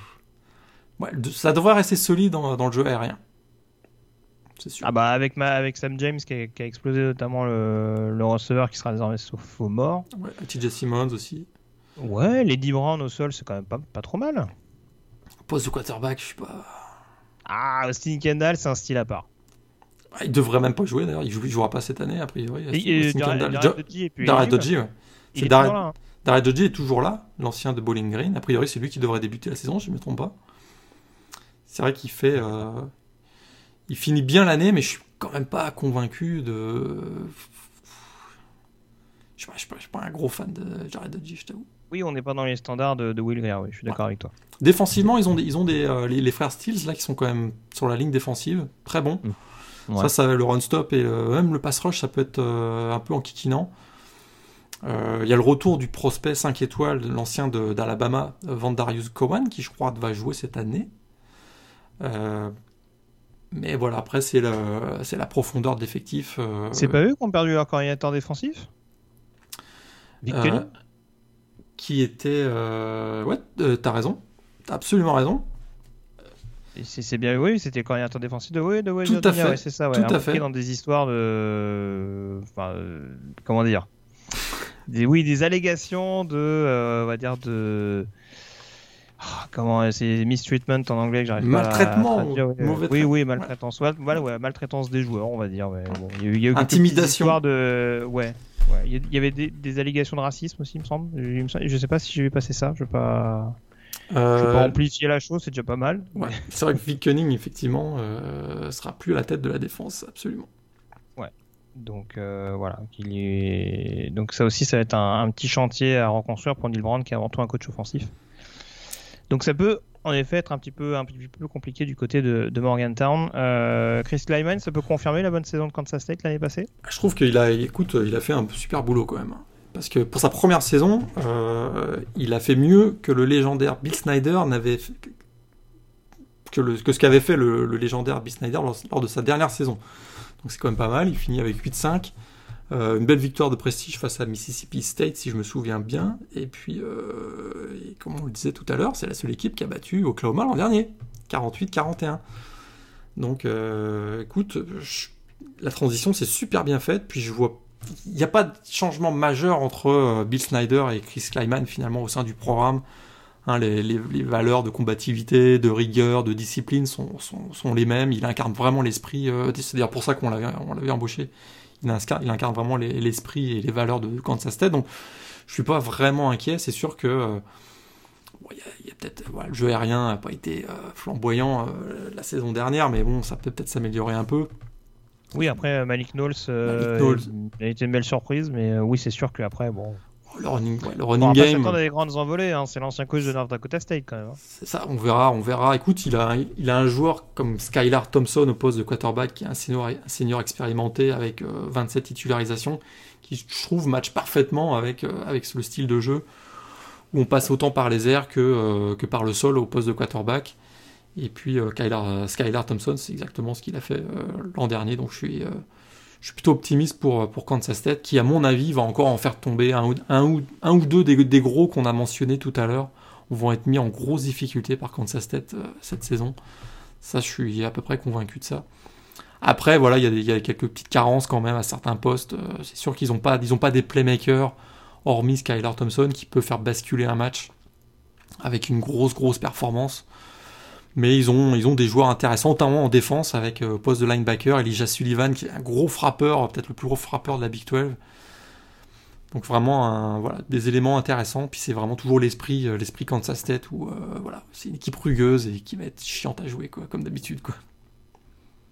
Ouais, ça devrait rester solide dans, dans le jeu aérien. C'est sûr. Ah bah avec, ma, avec Sam James qui a, qui a explosé notamment le, le, receveur qui sera désormais sauf mort. Ouais, TJ Simmons aussi. Ouais, Lady Brown au sol, c'est quand même pas, pas trop mal. Poste de quarterback, je sais pas. Ah, Austin Kendall, c'est un style à part. Ah, il devrait même pas jouer d'ailleurs, il, joue, il jouera pas cette année a priori. Darrell Dodgy, ouais. C'est hein. Dodgy est toujours là, l'ancien de Bowling Green. A priori, c'est lui qui devrait débuter la saison, si je me trompe pas. C'est vrai qu'il fait. Euh... Il finit bien l'année, mais je suis quand même pas convaincu de. Je suis pas, suis pas un gros fan de Jared Dodgy, je t'avoue. Oui, on n'est pas dans les standards de, de Will Greer, oui, je suis d'accord ouais. avec toi. Défensivement, ils ont, des, ils ont des, euh, les, les, frères Steels là qui sont quand même sur la ligne défensive, très bons. Mmh. Ouais. Ça, ça, le run stop et le, même le pass rush, ça peut être euh, un peu enquiquinant. Il euh, y a le retour du prospect 5 étoiles, l'ancien d'Alabama, Vandarius Cowan, qui je crois va jouer cette année. Euh, mais voilà, après, c'est la profondeur de l'effectif. Euh, c'est pas eux qui ont perdu leur coordinateur défensif? Vic euh, Qui était. ouais, t'as raison. T'as absolument raison. C'est bien, oui, c'était coordinateur défensif de, oui, de Tout à fait. Ouais, c'est ça, ouais. Tout à fait. dans des histoires de. Enfin, comment dire des, oui, des allégations de, euh, on va dire de, oh, comment, c'est mistreatment en anglais que j'arrive pas maltraitement, à dire. Ouais. Oui, oui, maltraitance, ouais. Maltraitance des joueurs, on va dire. Bon, y a, il y a eu Intimidation. de, ouais. Il y avait des, des, allégations de racisme aussi, il me semble. Je, je sais pas si j'ai vu passer ça. Je vais pas. Euh... Je vais pas amplifier la chose, c'est déjà pas mal. Ouais. c'est vrai que Vic Cunning, effectivement, euh, sera plus à la tête de la défense, absolument. Ouais. Donc euh, voilà, est... donc ça aussi, ça va être un, un, petit chantier à reconstruire pour Neil Brown, qui est avant tout un coach offensif. Donc ça peut en effet être un petit peu, un petit peu compliqué du côté de, de Morgantown. Euh, Chris Kleiman, ça peut confirmer la bonne saison de Kansas State l'année passée? Je trouve qu'il a, écoute, il a fait un super boulot quand même. Parce que pour sa première saison, euh, il a fait mieux que le légendaire Bill Snyder n'avait que, ce qu'avait fait le, légendaire Bill Snyder lors, de sa dernière saison. Donc c'est quand même pas mal. Il finit avec 8-5. Euh, une belle victoire de prestige face à Mississippi State, si je me souviens bien. Et puis, euh, comme on le disait tout à l'heure, c'est la seule équipe qui a battu Oklahoma l'an dernier. 48-41. Donc, écoute, la transition c'est super bien faite. Puis je vois, il n'y a pas de changement majeur entre euh, Bill Snyder et Chris Kleiman finalement au sein du programme. Hein, les, valeurs de combativité, de rigueur, de discipline sont, les mêmes. Il incarne vraiment l'esprit. Euh, c'est d'ailleurs pour ça qu'on l'avait, embauché. Il incarne, vraiment l'esprit et les valeurs de Kansas State. Donc je suis pas vraiment inquiet. C'est sûr que euh, le jeu aérien n'a pas été flamboyant la saison dernière, mais bon, ça peut peut-être s'améliorer un peu. Oui, après Malik Knowles, euh, Malik Knowles. a été une belle surprise, mais oui, c'est sûr qu'après, bon. Le running, ouais, le running on game. On a des grandes envolées, hein. c'est l'ancien coach de North Dakota State quand même. Hein. C'est ça, on verra, on verra. Écoute, il a, il a un joueur comme Skylar Thompson au poste de quarterback, qui est un senior, un senior expérimenté avec 27 titularisations, qui je trouve match parfaitement avec, avec le style de jeu où on passe autant par les airs que, euh, que par le sol au poste de quarterback. Et puis euh, Skylar, Skylar, Thompson, c'est exactement ce qu'il a fait euh, l'an dernier. Donc je suis, je suis plutôt optimiste pour, pour Kansas State, qui à mon avis va encore en faire tomber un ou, un ou, un ou deux des, des gros qu'on a mentionnés tout à l'heure, vont être mis en grosse difficulté par Kansas State cette saison. Ça, je suis à peu près convaincu de ça. Après, voilà, il y, a quelques petites carences quand même à certains postes. c'est sûr qu'ils n'ont pas, pas des playmakers hormis Skylar Thompson qui peut faire basculer un match avec une grosse grosse performance. Mais ils ont, ils ont des joueurs intéressants, notamment en défense avec euh, poste de linebacker, Elijah Sullivan qui est un gros frappeur, peut-être le plus gros frappeur de la Big 12. Donc vraiment un, voilà, des éléments intéressants. Puis c'est vraiment toujours l'esprit, euh, l'esprit Kansas State où euh, voilà, c'est une équipe rugueuse et qui va être chiante à jouer quoi, comme d'habitude quoi.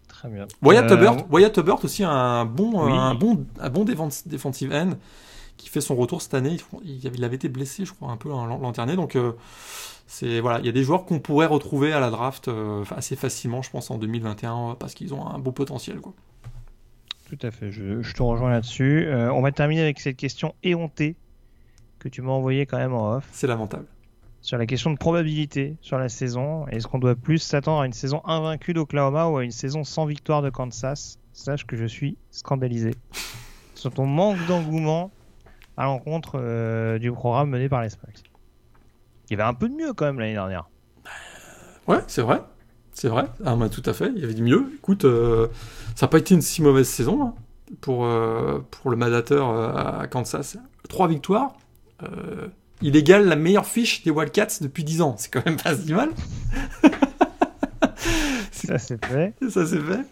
Très bien. Wyatt Hubbard, Wyatt Hubbard aussi un bon, oui. un bon, un bon defensive end qui fait son retour cette année. Il avait été blessé, je crois, un peu l'an dernier. Donc, euh, c'est voilà, il y a des joueurs qu'on pourrait retrouver à la draft euh, assez facilement, je pense, en 2021, parce qu'ils ont un beau potentiel. Quoi. Tout à fait, je, je te rejoins là-dessus. Euh, on va terminer avec cette question éhontée que tu m'as envoyée quand même en off. C'est lamentable. Sur la question de probabilité sur la saison, est-ce qu'on doit plus s'attendre à une saison invaincue d'Oklahoma ou à une saison sans victoire de Kansas? Sache que je suis scandalisé sur ton manque d'engouement à l'encontre euh, du programme mené par les Sparks. Il y avait un peu de mieux quand même l'année dernière. Ouais, c'est vrai. C'est vrai. Ah, bah, tout à fait. Il y avait du mieux. Écoute, euh, ça n'a pas été une si mauvaise saison hein, pour, euh, pour le Madateur à Kansas. Trois victoires. il égale la meilleure fiche des Wildcats depuis 10 ans. C'est quand même pas si mal. ça c'est fait. Ça c'est fait.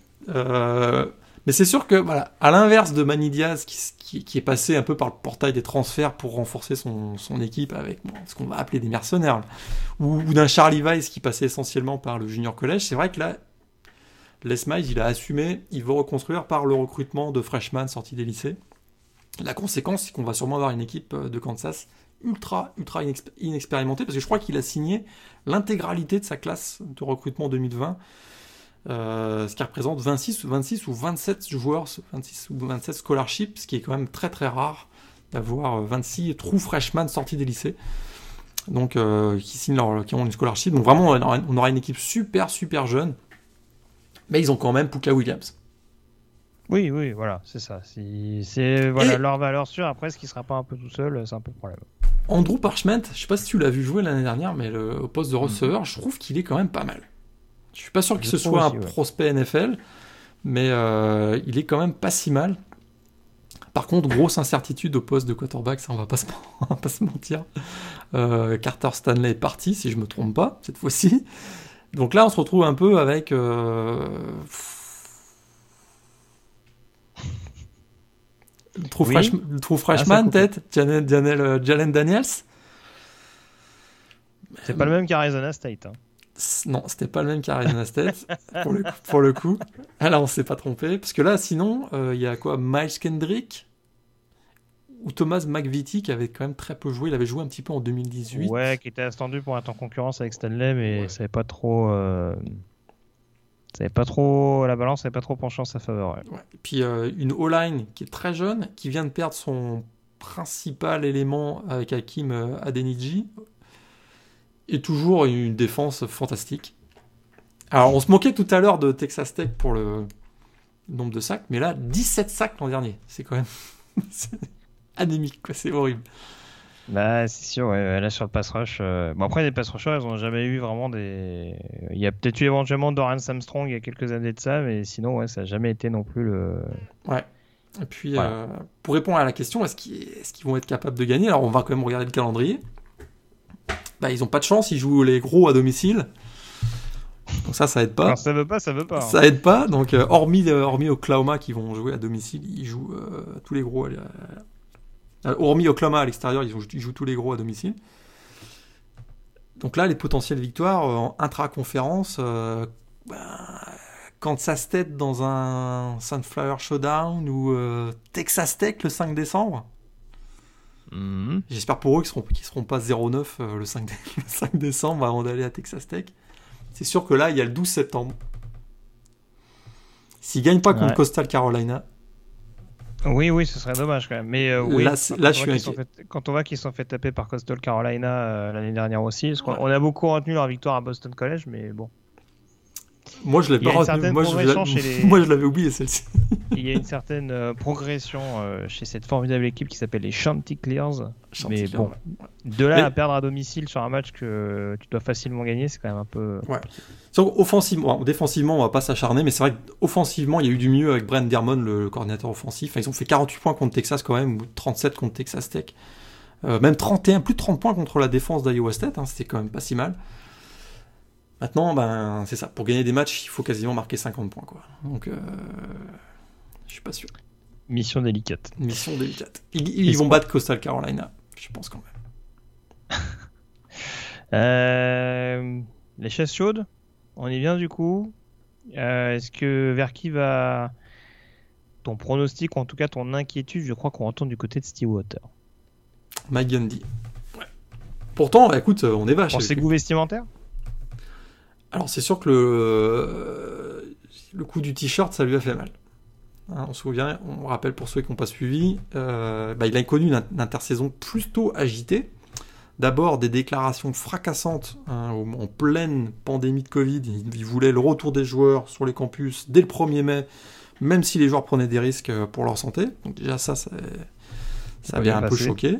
Mais c'est sûr que, voilà, à l'inverse de Manny Diaz, qui, qui, est passé un peu par le portail des transferts pour renforcer son, son équipe avec ce qu'on va appeler des mercenaires, ou, d'un Charlie Weiss qui passait essentiellement par le junior collège, c'est vrai que là, Les Miles, il a assumé, il veut reconstruire par le recrutement de freshmen sortis des lycées. La conséquence, c'est qu'on va sûrement avoir une équipe de Kansas ultra, ultra inexpé inexpérimentée, parce que je crois qu'il a signé l'intégralité de sa classe de recrutement 2020. Euh, ce qui représente 26, 26 ou 27 joueurs, 26 ou 27 scholarships, ce qui est quand même très très rare d'avoir 26 trous freshmen sortis des lycées. Donc, euh, qui signent leur, qui ont une scholarship. Donc, vraiment, on aura, une équipe super super jeune. Mais ils ont quand même Puka Williams. Oui, oui, voilà, c'est ça. C'est voilà, Et... leur valeur sûre. Après, ce qui sera pas un peu tout seul, c'est un peu le problème. Andrew Parchment, je sais pas si tu l'as vu jouer l'année dernière, mais le, au poste de receveur, je trouve qu'il est quand même pas mal. Je suis pas sûr que ce soit aussi, un ouais. prospect NFL, mais euh, il est quand même pas si mal. Par contre, grosse incertitude au poste de quarterback, ça on va pas se, <laughs> on va pas se mentir. Euh, Carter Stanley est parti, si je me trompe pas, cette fois-ci. Donc là, on se retrouve un peu avec. Euh... Oui. fresh, trou freshman, ah, peut-être? Jalen, Jalen, Jalen Daniels? C'est pas le même qu'Arizona State. Hein. Non, c'était pas le même qu'Arizona State, pour, le, pour le coup. Ah, là, on s'est pas trompé. Parce que là, sinon, il euh, y a quoi Miles Kendrick ou Thomas McVitie qui avait quand même très peu joué. Il avait joué un petit peu en 2018. Ouais, qui était attendu pour être en concurrence avec Stanley, mais ouais. ça n'avait pas trop. Euh... Ça avait pas trop. La balance n'avait pas trop penché en sa faveur. Ouais. Ouais. Et puis euh, une O-line qui est très jeune, qui vient de perdre son principal élément avec Hakim Adeniji et toujours une défense fantastique. Alors, on se moquait tout à l'heure de Texas Tech pour le nombre de sacs, mais là, 17 sacs l'an dernier. C'est quand même <laughs> anémique, quoi. C'est horrible. Bah, c'est sûr, ouais, là sur le pass rush. euh, Bon, après, les pass rushers, ils ont jamais eu vraiment des. Il y a peut-être eu éventuellement Doran Armstrong il y a quelques années de ça, mais sinon, ouais, ça n'a jamais été non plus le. Et puis, Voilà. euh, pour répondre à la question, est-ce qu'ils est-ce qu'ils vont être capables de gagner? Alors, on va quand même regarder le calendrier. Bah, ils ont pas de chance, ils jouent les gros à domicile. Donc ça, ça aide pas. Alors, ça veut pas, ça veut pas. hein. Ça aide pas. Donc, euh, hormis, euh, hormis Oklahoma qui vont jouer à domicile, ils jouent euh, tous les gros. à- hormis Oklahoma à l'extérieur, ils, jouent tous les gros à domicile. Donc là, les potentielles victoires euh, en intra-conférence, ben, Kansas State dans un Sunflower Showdown ou Texas Tech le 5 décembre. Mhm. J'espère pour eux qu'ils seront, qu'ils seront pas 0-9 euh, le, 5 dé- <laughs> le 5 décembre avant d'aller à Texas Tech. C'est sûr que là, il y a le 12 septembre. S'ils gagnent pas contre Ouais. Coastal Carolina, Oui, oui, ce serait dommage quand même. Mais euh, oui, Là, c'est- quand là, on je voit suis fait- Quand on voit qu'ils sont fait taper par Coastal Carolina euh, l'année dernière aussi, parce qu'on Ouais. on a beaucoup retenu leur victoire à Boston College, mais bon. Moi je l'ai pas retenu. Moi les- <laughs> l'avais oublié celle-ci. Il y a une certaine euh, progression euh, chez cette formidable équipe qui s'appelle les Chanticleers. Mais bon, de là Mais- à perdre à domicile sur un match que tu dois facilement gagner, c'est quand même un peu. Donc, offensivement, défensivement, on va pas s'acharner, mais c'est vrai qu'offensivement, il y a eu du mieux avec Brent Dermon, le coordinateur offensif. Enfin, ils ont fait 48 points contre Texas quand même, ou 37 contre Texas Tech. Euh, même 31, plus de 30 points contre la défense d'Iowa State, hein, c'était quand même pas si mal. Maintenant, ben, c'est ça. Pour gagner des matchs, il faut quasiment marquer 50 points, quoi. Donc, euh, je suis pas sûr. Mission délicate. Mission délicate. Ils, ils vont battre Coastal Carolina, je pense quand même. <laughs> Euh, les chaises chaudes, on est bien du coup. Euh, Est-ce que vers qui va ton pronostic, ou en tout cas ton inquiétude Je crois qu'on retourne du côté de Stillwater. Mike Gundy. Ouais. Pourtant, écoute, on est vache. Pour ses goûts vestimentaires? Alors c'est sûr que le, le coup du t-shirt, ça lui a fait mal. Hein, on se souvient, on rappelle pour ceux qui n'ont pas suivi, euh, bah, il a connu une, une intersaison plutôt agitée. D'abord des déclarations fracassantes hein, en pleine pandémie de Covid. Il, il voulait le retour des joueurs sur les campus dès le 1er mai, même si les joueurs prenaient des risques euh, pour leur santé. Donc déjà ça, ça, bien un peu choqué.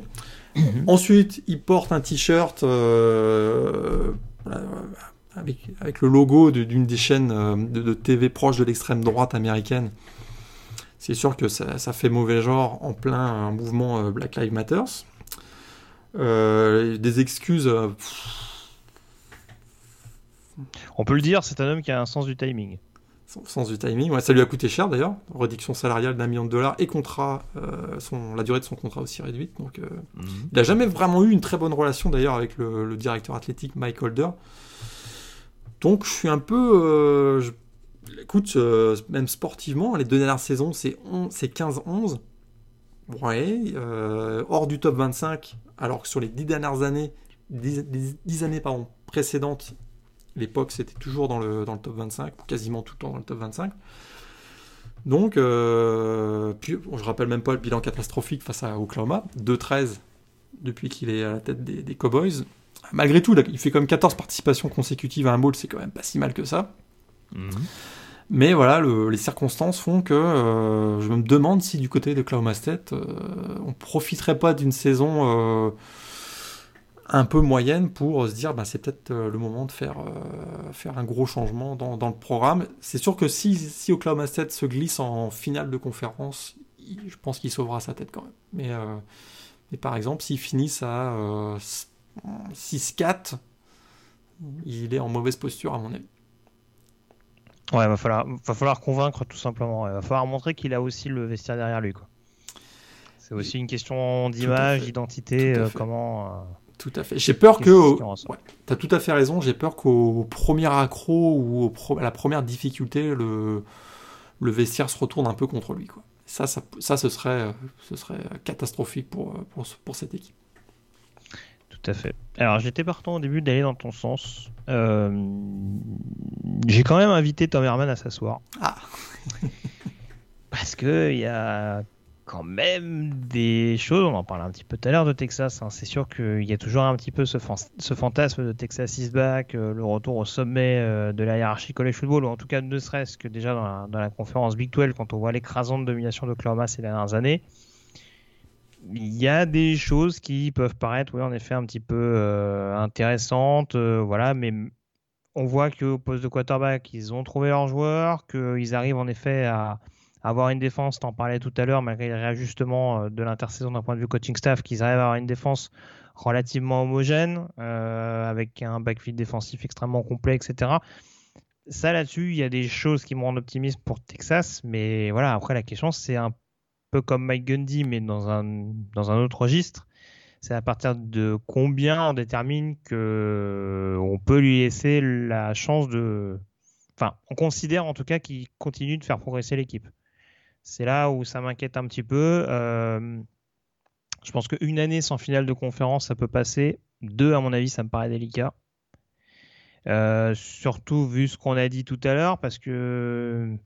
<clears throat> Ensuite, il porte un t-shirt euh, voilà, avec, avec le logo d'une des chaînes euh, de, de TV proche de l'extrême droite américaine. C'est sûr que ça, ça fait mauvais genre en plein mouvement euh, Black Lives Matter. Euh, des excuses. pff, On peut le dire, c'est un homme qui a un sens du timing. sans sens du timing. Ouais, ça lui a coûté cher d'ailleurs. Réduction salariale d'un million de dollars et contrat, euh, son, la durée de son contrat aussi réduite. Donc, euh, il n'a jamais vraiment eu une très bonne relation d'ailleurs avec le, le directeur athlétique Mike Holder. Donc je suis un peu... euh, Écoute, euh, même sportivement, les deux dernières saisons, c'est on- c'est 15-11. Ouais, euh, hors du top 25, alors que sur les dix dernières années, années précédentes, l'époque c'était toujours dans le, top 25, ou quasiment tout le temps dans le top 25. Donc, euh, puis, je rappelle même pas le bilan catastrophique face à Oklahoma, 2-13 depuis qu'il est à la tête des, des Cowboys. Malgré tout, là, il fait quand même 14 participations consécutives à un bowl, c'est quand même pas si mal que ça. Mais voilà, le- les circonstances font que euh, je me demande si du côté de Oklahoma State, euh, on profiterait pas d'une saison euh, un peu moyenne pour se dire bah, c'est peut-être euh, le moment de faire, faire un gros changement dans, dans le programme. C'est sûr que si, si Oklahoma State se glisse en finale de conférence, il- je pense qu'il sauvera sa tête quand même. Mais, mais par exemple, s'ils finissent à 6-4, il est en mauvaise posture à mon avis. Ouais, va falloir, va falloir convaincre tout simplement. Il va falloir montrer qu'il a aussi le vestiaire derrière lui. quoi. C'est aussi une question d'image, d'identité, euh, comment. euh, Tout à fait. J'ai peur que. Ouais, T'as tout à fait raison. J'ai peur qu'au premier accro ou au pro- à la première difficulté, le, le vestiaire se retourne un peu contre lui. Quoi. Ça, ça, ça, ce, serait, euh, ce serait catastrophique pour, pour, pour cette équipe. Tout à fait. Alors, j'étais partant au début d'aller dans ton sens. Euh, J'ai quand même invité Tom Herman à s'asseoir. Ah. <laughs> Parce que il y a quand même des choses, on en parlait un petit peu tout à l'heure de Texas. hein. C'est sûr qu'il y a toujours un petit peu ce, fan- ce fantasme de Texas is back, euh, le retour au sommet euh, de la hiérarchie college football, ou en tout cas ne serait-ce que déjà dans la, dans la conférence Big 12 quand on voit l'écrasante domination d'Oklahoma ces dernières années. Il y a des choses qui peuvent paraître, oui, en effet, un petit peu euh, intéressantes, euh, voilà, mais on voit qu'au poste de quarterback, ils ont trouvé leur joueur, qu'ils arrivent en effet à avoir une défense, t'en parlais tout à l'heure, malgré les réajustements euh, de l'intersaison d'un point de vue coaching staff, qu'ils arrivent à avoir une défense relativement homogène, avec un backfield défensif extrêmement complet, etc. Ça là-dessus, il y a des choses qui me rendent optimiste pour Texas, mais voilà, après la question c'est un peu comme Mike Gundy, mais dans un, dans un autre registre. C'est à partir de combien on détermine que on peut lui laisser la chance de. Enfin, on considère en tout cas qu'il continue de faire progresser l'équipe. C'est là où ça m'inquiète un petit peu. Euh, je pense qu'une année sans finale de conférence, ça peut passer. Deux, à mon avis, ça me paraît délicat. Euh, surtout vu ce qu'on a dit tout à l'heure, parce que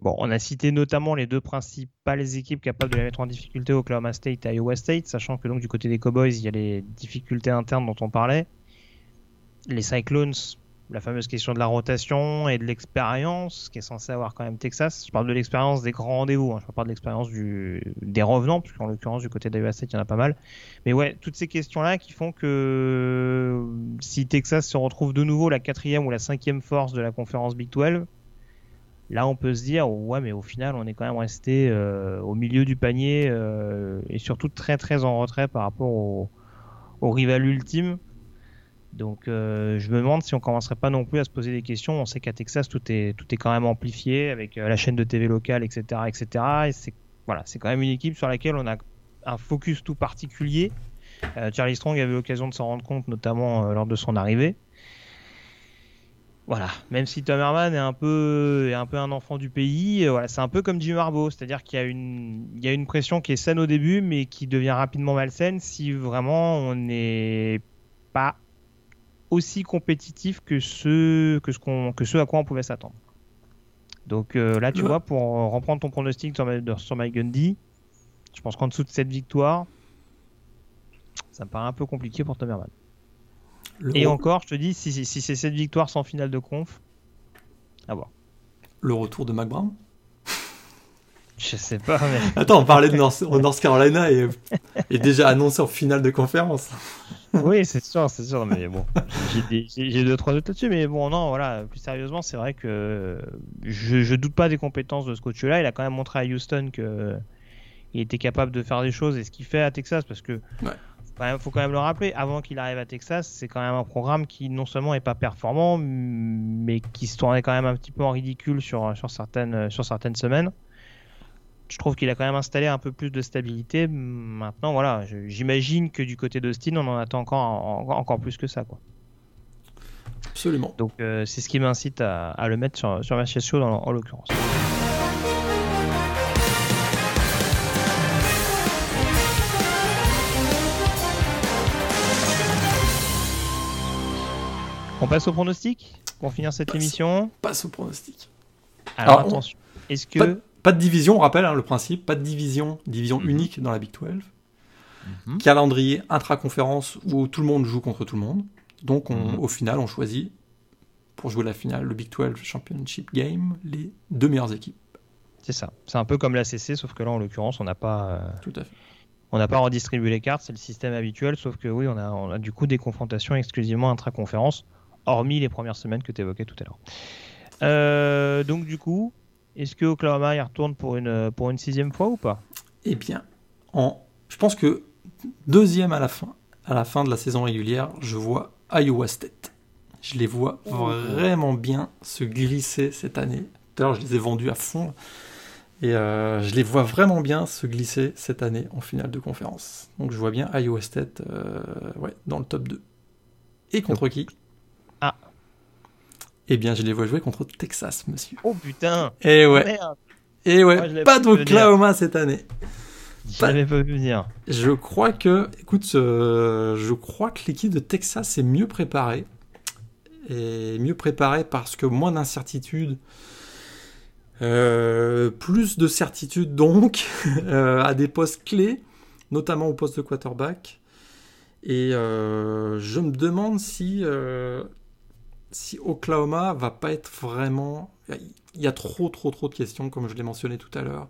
Bon, on a cité notamment les deux principales équipes capables de les mettre en difficulté, Oklahoma State et Iowa State, sachant que donc du côté des Cowboys, il y a les difficultés internes dont on parlait. Les Cyclones, la fameuse question de la rotation et de l'expérience, qui est censé avoir quand même Texas. Je parle de l'expérience des grands rendez-vous, hein. je parle pas de l'expérience des revenants, puisqu'en l'occurrence du côté d'Iowa State, il y en a pas mal. Mais ouais, toutes ces questions-là qui font que si Texas se retrouve de nouveau la quatrième ou la cinquième force de la conférence Big 12, Là, on peut se dire, ouais, mais au final, on est quand même resté euh, au milieu du panier euh, et surtout très très en retrait par rapport au, rival ultime. Donc, euh, je me demande si on commencerait pas non plus à se poser des questions. On sait qu'à Texas, tout est tout est quand même amplifié avec la chaîne de TV locale, etc., etc. Et c'est voilà, c'est quand même une équipe sur laquelle on a un focus tout particulier. Charlie Strong avait l'occasion de s'en rendre compte, notamment lors de son arrivée voilà, même si Tom Herman est un peu, est un peu un enfant du pays, euh, voilà, c'est un peu comme Jim Harbaugh, c'est-à-dire qu'il y a une, il y a une pression qui est saine au début, mais qui devient rapidement malsaine si vraiment on n'est pas aussi compétitif que ce, que ce qu'on, que ce à quoi on pouvait s'attendre. Donc euh, là, tu vois, pour reprendre ton pronostic sur, sur Mike Gundy, je pense qu'en dessous de cette victoire, ça me paraît un peu compliqué pour Tom Herman. Et encore, je te dis, si, c'est cette victoire sans finale de conf, à voir. Le retour de Mac Brown? Je sais pas, mais... <laughs> Attends, on parlait de North, Carolina et, et, déjà annoncé en finale de conférence. <laughs> oui, c'est sûr, c'est sûr, mais bon, j'ai deux, trois doutes là-dessus, mais bon, non, voilà, plus sérieusement, c'est vrai que je, je doute pas des compétences de ce coach-là. Il a quand même montré à Houston que il était capable de faire des choses et ce qu'il fait à Texas, parce que il faut quand même le rappeler, avant qu'il arrive à Texas, c'est quand même un programme qui non seulement est pas performant, mais qui se tournait quand même un petit peu en ridicule sur, sur, certaines, sur certaines semaines. Je trouve qu'il a quand même installé un peu plus de stabilité. Maintenant, voilà, j'imagine que du côté d'Austin, on en attend encore, encore plus que ça. Quoi. Absolument. Donc euh, c'est ce qui m'incite à, à, le mettre sur, sur ma chaise chaude en l'occurrence. On passe au pronostic pour finir cette émission Passe au pronostic. Alors, attention. Est-ce que. Pas, de division, on rappelle hein, le principe, pas de division, division mhm. unique dans la Big 12. Mhm. Calendrier intra-conférence où tout le monde joue contre tout le monde. Donc mhm. au final, on choisit pour jouer la finale, le Big 12 Championship Game, les deux meilleures équipes. C'est ça. C'est un peu comme la CC, sauf que là, en l'occurrence, on n'a pas. Euh, tout à fait. On n'a pas redistribué les cartes, c'est le système habituel, sauf que oui, on a, on a du coup des confrontations exclusivement intra-conférence hormis les premières semaines que tu évoquais tout à l'heure. Euh, donc du coup, est-ce que Oklahoma y retourne pour une, pour une sixième fois ou pas? Eh bien, en, je pense que deuxième à la fin, à la fin de la saison régulière, je vois Iowa State. Je les vois oh. vraiment bien se glisser cette année. D'ailleurs, je les ai vendus à fond. Et euh, je les vois vraiment bien se glisser cette année en finale de conférence. Donc je vois bien Iowa State euh, ouais, dans le top 2. Et contre qui? Eh bien, je les vois jouer contre Texas, monsieur. Oh putain Eh ouais. Et ouais, pas d'Oklahoma cette année. Je l'avais pas venir. Je crois que, écoute, euh, je crois que l'équipe de Texas est mieux préparée. Et mieux préparée parce que moins d'incertitudes. Euh, plus de certitude donc <laughs> euh, à des postes clés, notamment au poste de quarterback. Et je me demande si si Oklahoma va pas être vraiment. Il y a trop, trop, trop de questions, comme je l'ai mentionné tout à l'heure.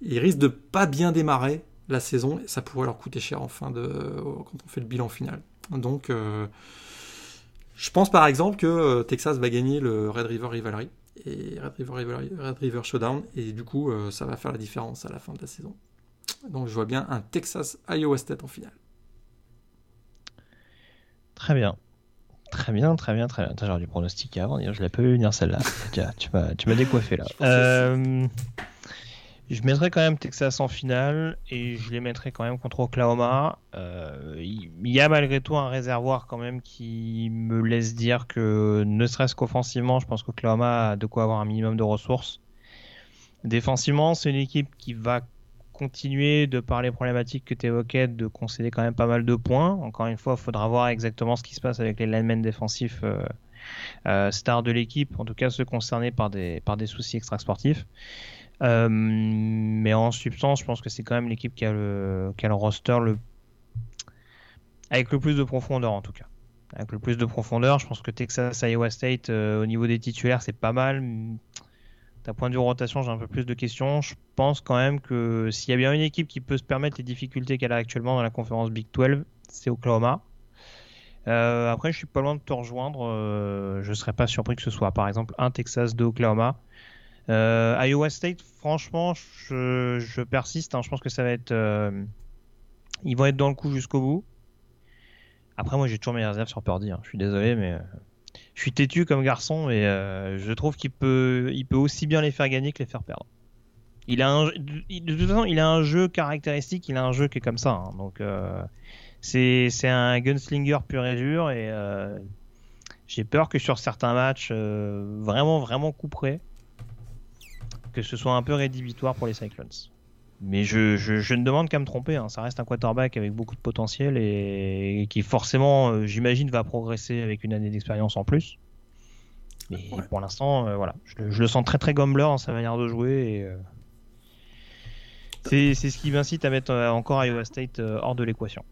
Il risque de pas bien démarrer la saison et ça pourrait leur coûter cher en fin de quand on fait le bilan final. Donc je pense par exemple que Texas va gagner le Red River Rivalry et Red River, Red River Showdown et du coup ça va faire la différence à la fin de la saison. Donc je vois bien un Texas Iowa State en finale. Très bien. Très bien, très bien, très bien. J'aurais dû pronostiquer avant, je l'ai pas vu venir celle-là. <laughs> tu m'as décoiffé là. Euh, je mettrais quand même Texas en finale et je les mettrais quand même contre Oklahoma. Euh, il y a malgré tout un réservoir quand même qui me laisse dire que ne serait-ce qu'offensivement, je pense qu'Oklahoma a de quoi avoir un minimum de ressources. Défensivement, c'est une équipe qui va continuer de par les problématiques que tu évoquais de concéder quand même pas mal de points. Encore une fois, il faudra voir exactement ce qui se passe avec les linemen défensifs euh, euh, stars de l'équipe, en tout cas ceux concernés par des, par des soucis extrasportifs. Euh, mais en substance, je pense que c'est quand même l'équipe qui, a le, qui a le roster le... avec le plus de profondeur en tout cas. Avec le plus de profondeur, je pense que Texas, Iowa State, au niveau des titulaires, c'est pas mal d'un point de vue rotation, j'ai un peu plus de questions. Je pense quand même que s'il y a bien une équipe qui peut se permettre les difficultés qu'elle a actuellement dans la conférence Big 12, c'est Oklahoma. Euh, après, je suis pas loin de te rejoindre. Euh, je serais pas surpris que ce soit par exemple un Texas de Oklahoma. Euh, Iowa State, franchement, je, persiste. Hein. Je pense que ça va être. ils vont être dans le coup jusqu'au bout. Après, moi, j'ai toujours mes réserves sur Purdy. Hein. Je suis désolé, mais je suis têtu comme garçon et euh, je trouve qu'il peut, il peut aussi bien les faire gagner que les faire perdre. Il a un, de toute façon, il a un jeu caractéristique, il a un jeu qui est comme ça. Hein. donc euh, c'est, un gunslinger pur et dur et euh, j'ai peur que sur certains matchs vraiment vraiment couperés, que ce soit un peu rédhibitoire pour les Cyclones. Mais je, je, ne demande qu'à me tromper. Hein. Ça reste un quarterback avec beaucoup de potentiel et, qui forcément, euh, j'imagine, va progresser avec une année d'expérience en plus. Mais pour l'instant, euh, voilà, je, le sens très très gambler dans sa manière de jouer. Et, euh, c'est, c'est ce qui m'incite à mettre encore Iowa State hors de l'équation.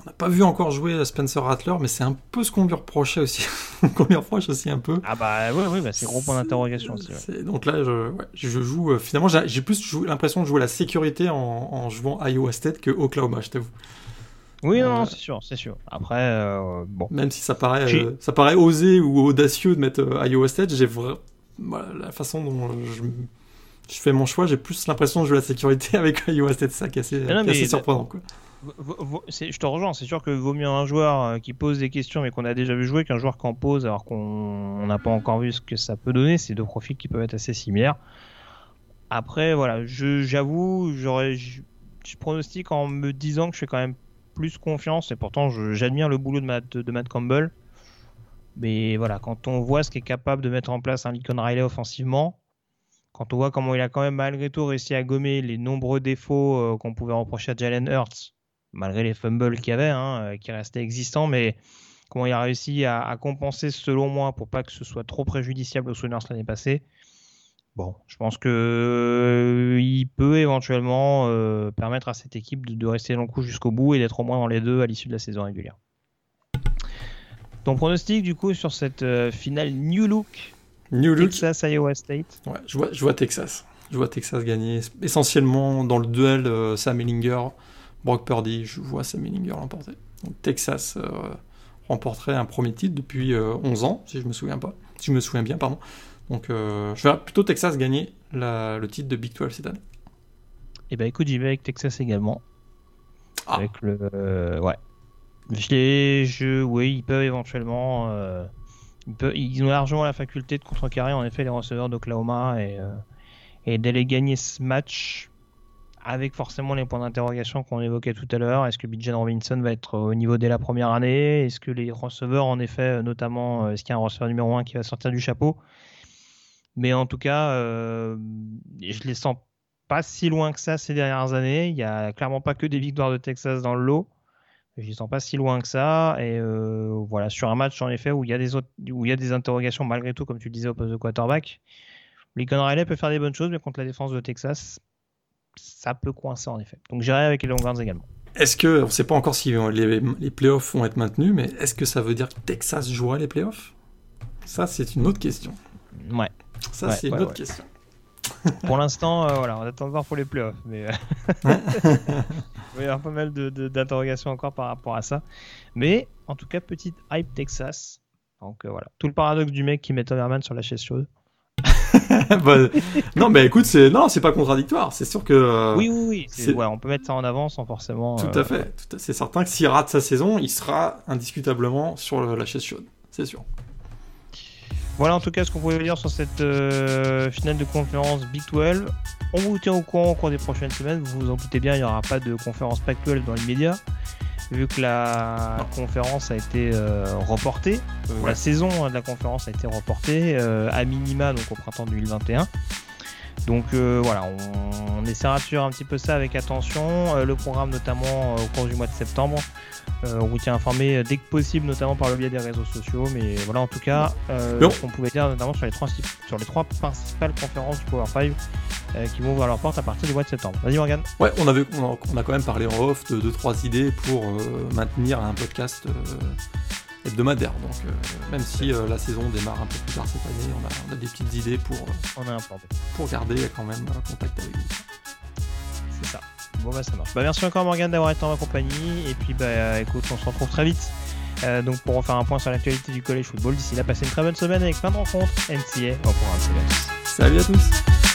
On n'a pas vu encore jouer Spencer Rattler, mais c'est un peu ce qu'on lui reprochait aussi. <laughs> qu'on lui reproche aussi un peu. Ah bah ouais, ouais bah c'est gros point d'interrogation aussi. Donc là, je, je joue. Euh, finalement, j'ai plus l'impression de jouer la sécurité en, jouant Iowa State que Oklahoma, je t'avoue. Oui, non, euh, c'est sûr, c'est sûr. Après, euh, bon. Même si ça paraît, ça paraît osé ou audacieux de mettre Iowa State, j'ai la façon dont je, je fais mon choix, j'ai plus l'impression de jouer la sécurité <laughs> avec Iowa State, ça qui est assez, assez surprenant, quoi je te rejoins, c'est sûr que vaut mieux un joueur euh, qui pose des questions mais qu'on a déjà vu jouer qu'un joueur qui en pose alors qu'on n'a pas encore vu ce que ça peut donner. C'est deux profils qui peuvent être assez similaires. Après, voilà, j'avoue, j'aurais, je, pronostique en me disant que je fais quand même plus confiance et pourtant j'admire le boulot de Matt, Campbell. Mais voilà, quand on voit ce qu'est capable de mettre en place un Lincoln Riley offensivement, quand on voit comment il a quand même malgré tout réussi à gommer les nombreux défauts euh, qu'on pouvait reprocher à Jalen Hurts, malgré les fumbles qu'il y avait, hein, euh, qui restaient existants, mais comment il a réussi à, compenser selon moi pour pas que ce soit trop préjudiciable aux Sooners l'année passée. Bon, je pense que euh, il peut éventuellement euh, permettre à cette équipe de, rester dans le coup jusqu'au bout et d'être au moins dans les deux à l'issue de la saison régulière. Ton pronostic du coup sur cette finale New Look? New Look Texas Iowa State Ouais, je vois, je vois Texas. Je vois Texas gagner essentiellement dans le duel Sam Ellinger Brock Purdy, je vois Sam Ellinger l'emporter. Donc Texas euh, remporterait un premier titre depuis 11 euh, ans, si je me souviens pas, si je me souviens bien, pardon. Donc euh, je verrai plutôt Texas gagner le titre de Big 12 cette année. Et eh ben écoute, j'y vais avec Texas également. Ah. Avec le ouais. Je je oui, ils peuvent éventuellement ils, ont largement la faculté de contrecarrer en effet les receveurs d'Oklahoma et et d'aller gagner ce match avec forcément les points d'interrogation qu'on évoquait tout à l'heure. Est-ce que Bijan Robinson va être au niveau dès la première année? Est-ce que les receveurs, en effet, notamment, euh, est-ce qu'il y a un receveur numéro 1 qui va sortir du chapeau? Mais en tout cas, euh, je les sens pas si loin que ça ces dernières années. Il y a clairement pas que des victoires de Texas dans le lot. Je les sens pas si loin que ça. Et euh, voilà, sur un match en effet où il y a des autres, où il y a des interrogations malgré tout, comme tu le disais au poste de quarterback. Lincoln Riley peut faire des bonnes choses, mais contre la défense de Texas, ça peut coincer en effet. Donc j'irai avec les Longhorns également. Est-ce que, on ne sait pas encore si les, les, playoffs vont être maintenus, mais est-ce que ça veut dire que Texas jouera les playoffs? Ça, c'est une autre question. Ouais. Ça, c'est une autre question. <laughs> pour l'instant, euh, voilà, on attend de voir pour les playoffs. Mais <laughs> il va y avoir pas mal d'interrogations encore par rapport à ça. Mais en tout cas, petite hype Texas. Donc voilà, tout le paradoxe du mec qui met Tom sur la chaise chaude. <laughs> Bah, non, mais écoute, c'est non, c'est pas contradictoire. C'est sûr que. Euh, oui, oui, oui. Ouais, on peut mettre ça en avant sans forcément. Tout à fait. C'est certain que s'il rate sa saison, il sera indiscutablement sur la chaise chaude. C'est sûr. Voilà en tout cas ce qu'on pouvait dire sur cette euh, finale de conférence Big 12. On vous tient au courant au cours des prochaines semaines. Vous vous en doutez bien, il n'y aura pas de conférence Pac 12 dans l'immédiat. Vu que la conférence a été euh, reportée, la saison de la conférence a été reportée euh, à minima donc au printemps 2021. Donc voilà, on, on, essaiera de suivre un petit peu ça avec attention. le programme notamment au cours du mois de septembre. Euh, on vous tient informé dès que possible, notamment par le biais des réseaux sociaux. Mais voilà, en tout cas, euh, ce qu'on pouvait dire notamment sur les, trois, sur les trois principales conférences du Power 5 euh, qui vont ouvrir leurs portes à partir du mois de septembre. Vas-y, Morgan. Ouais, on, avait, on a, quand même parlé en off de 2-3 idées pour maintenir un podcast hebdomadaire. Donc, même si la saison démarre un peu plus tard cette année, on a, des petites idées pour, on a pour garder quand même contact avec vous. C'est ça. Bon bah ça marche. Bah merci encore Morgan d'avoir été en ma compagnie et puis bah écoute on se retrouve très vite. Euh, donc pour refaire un point sur l'actualité du collège football d'ici là passez une très bonne semaine avec plein de rencontres NCA au programme Salut à tous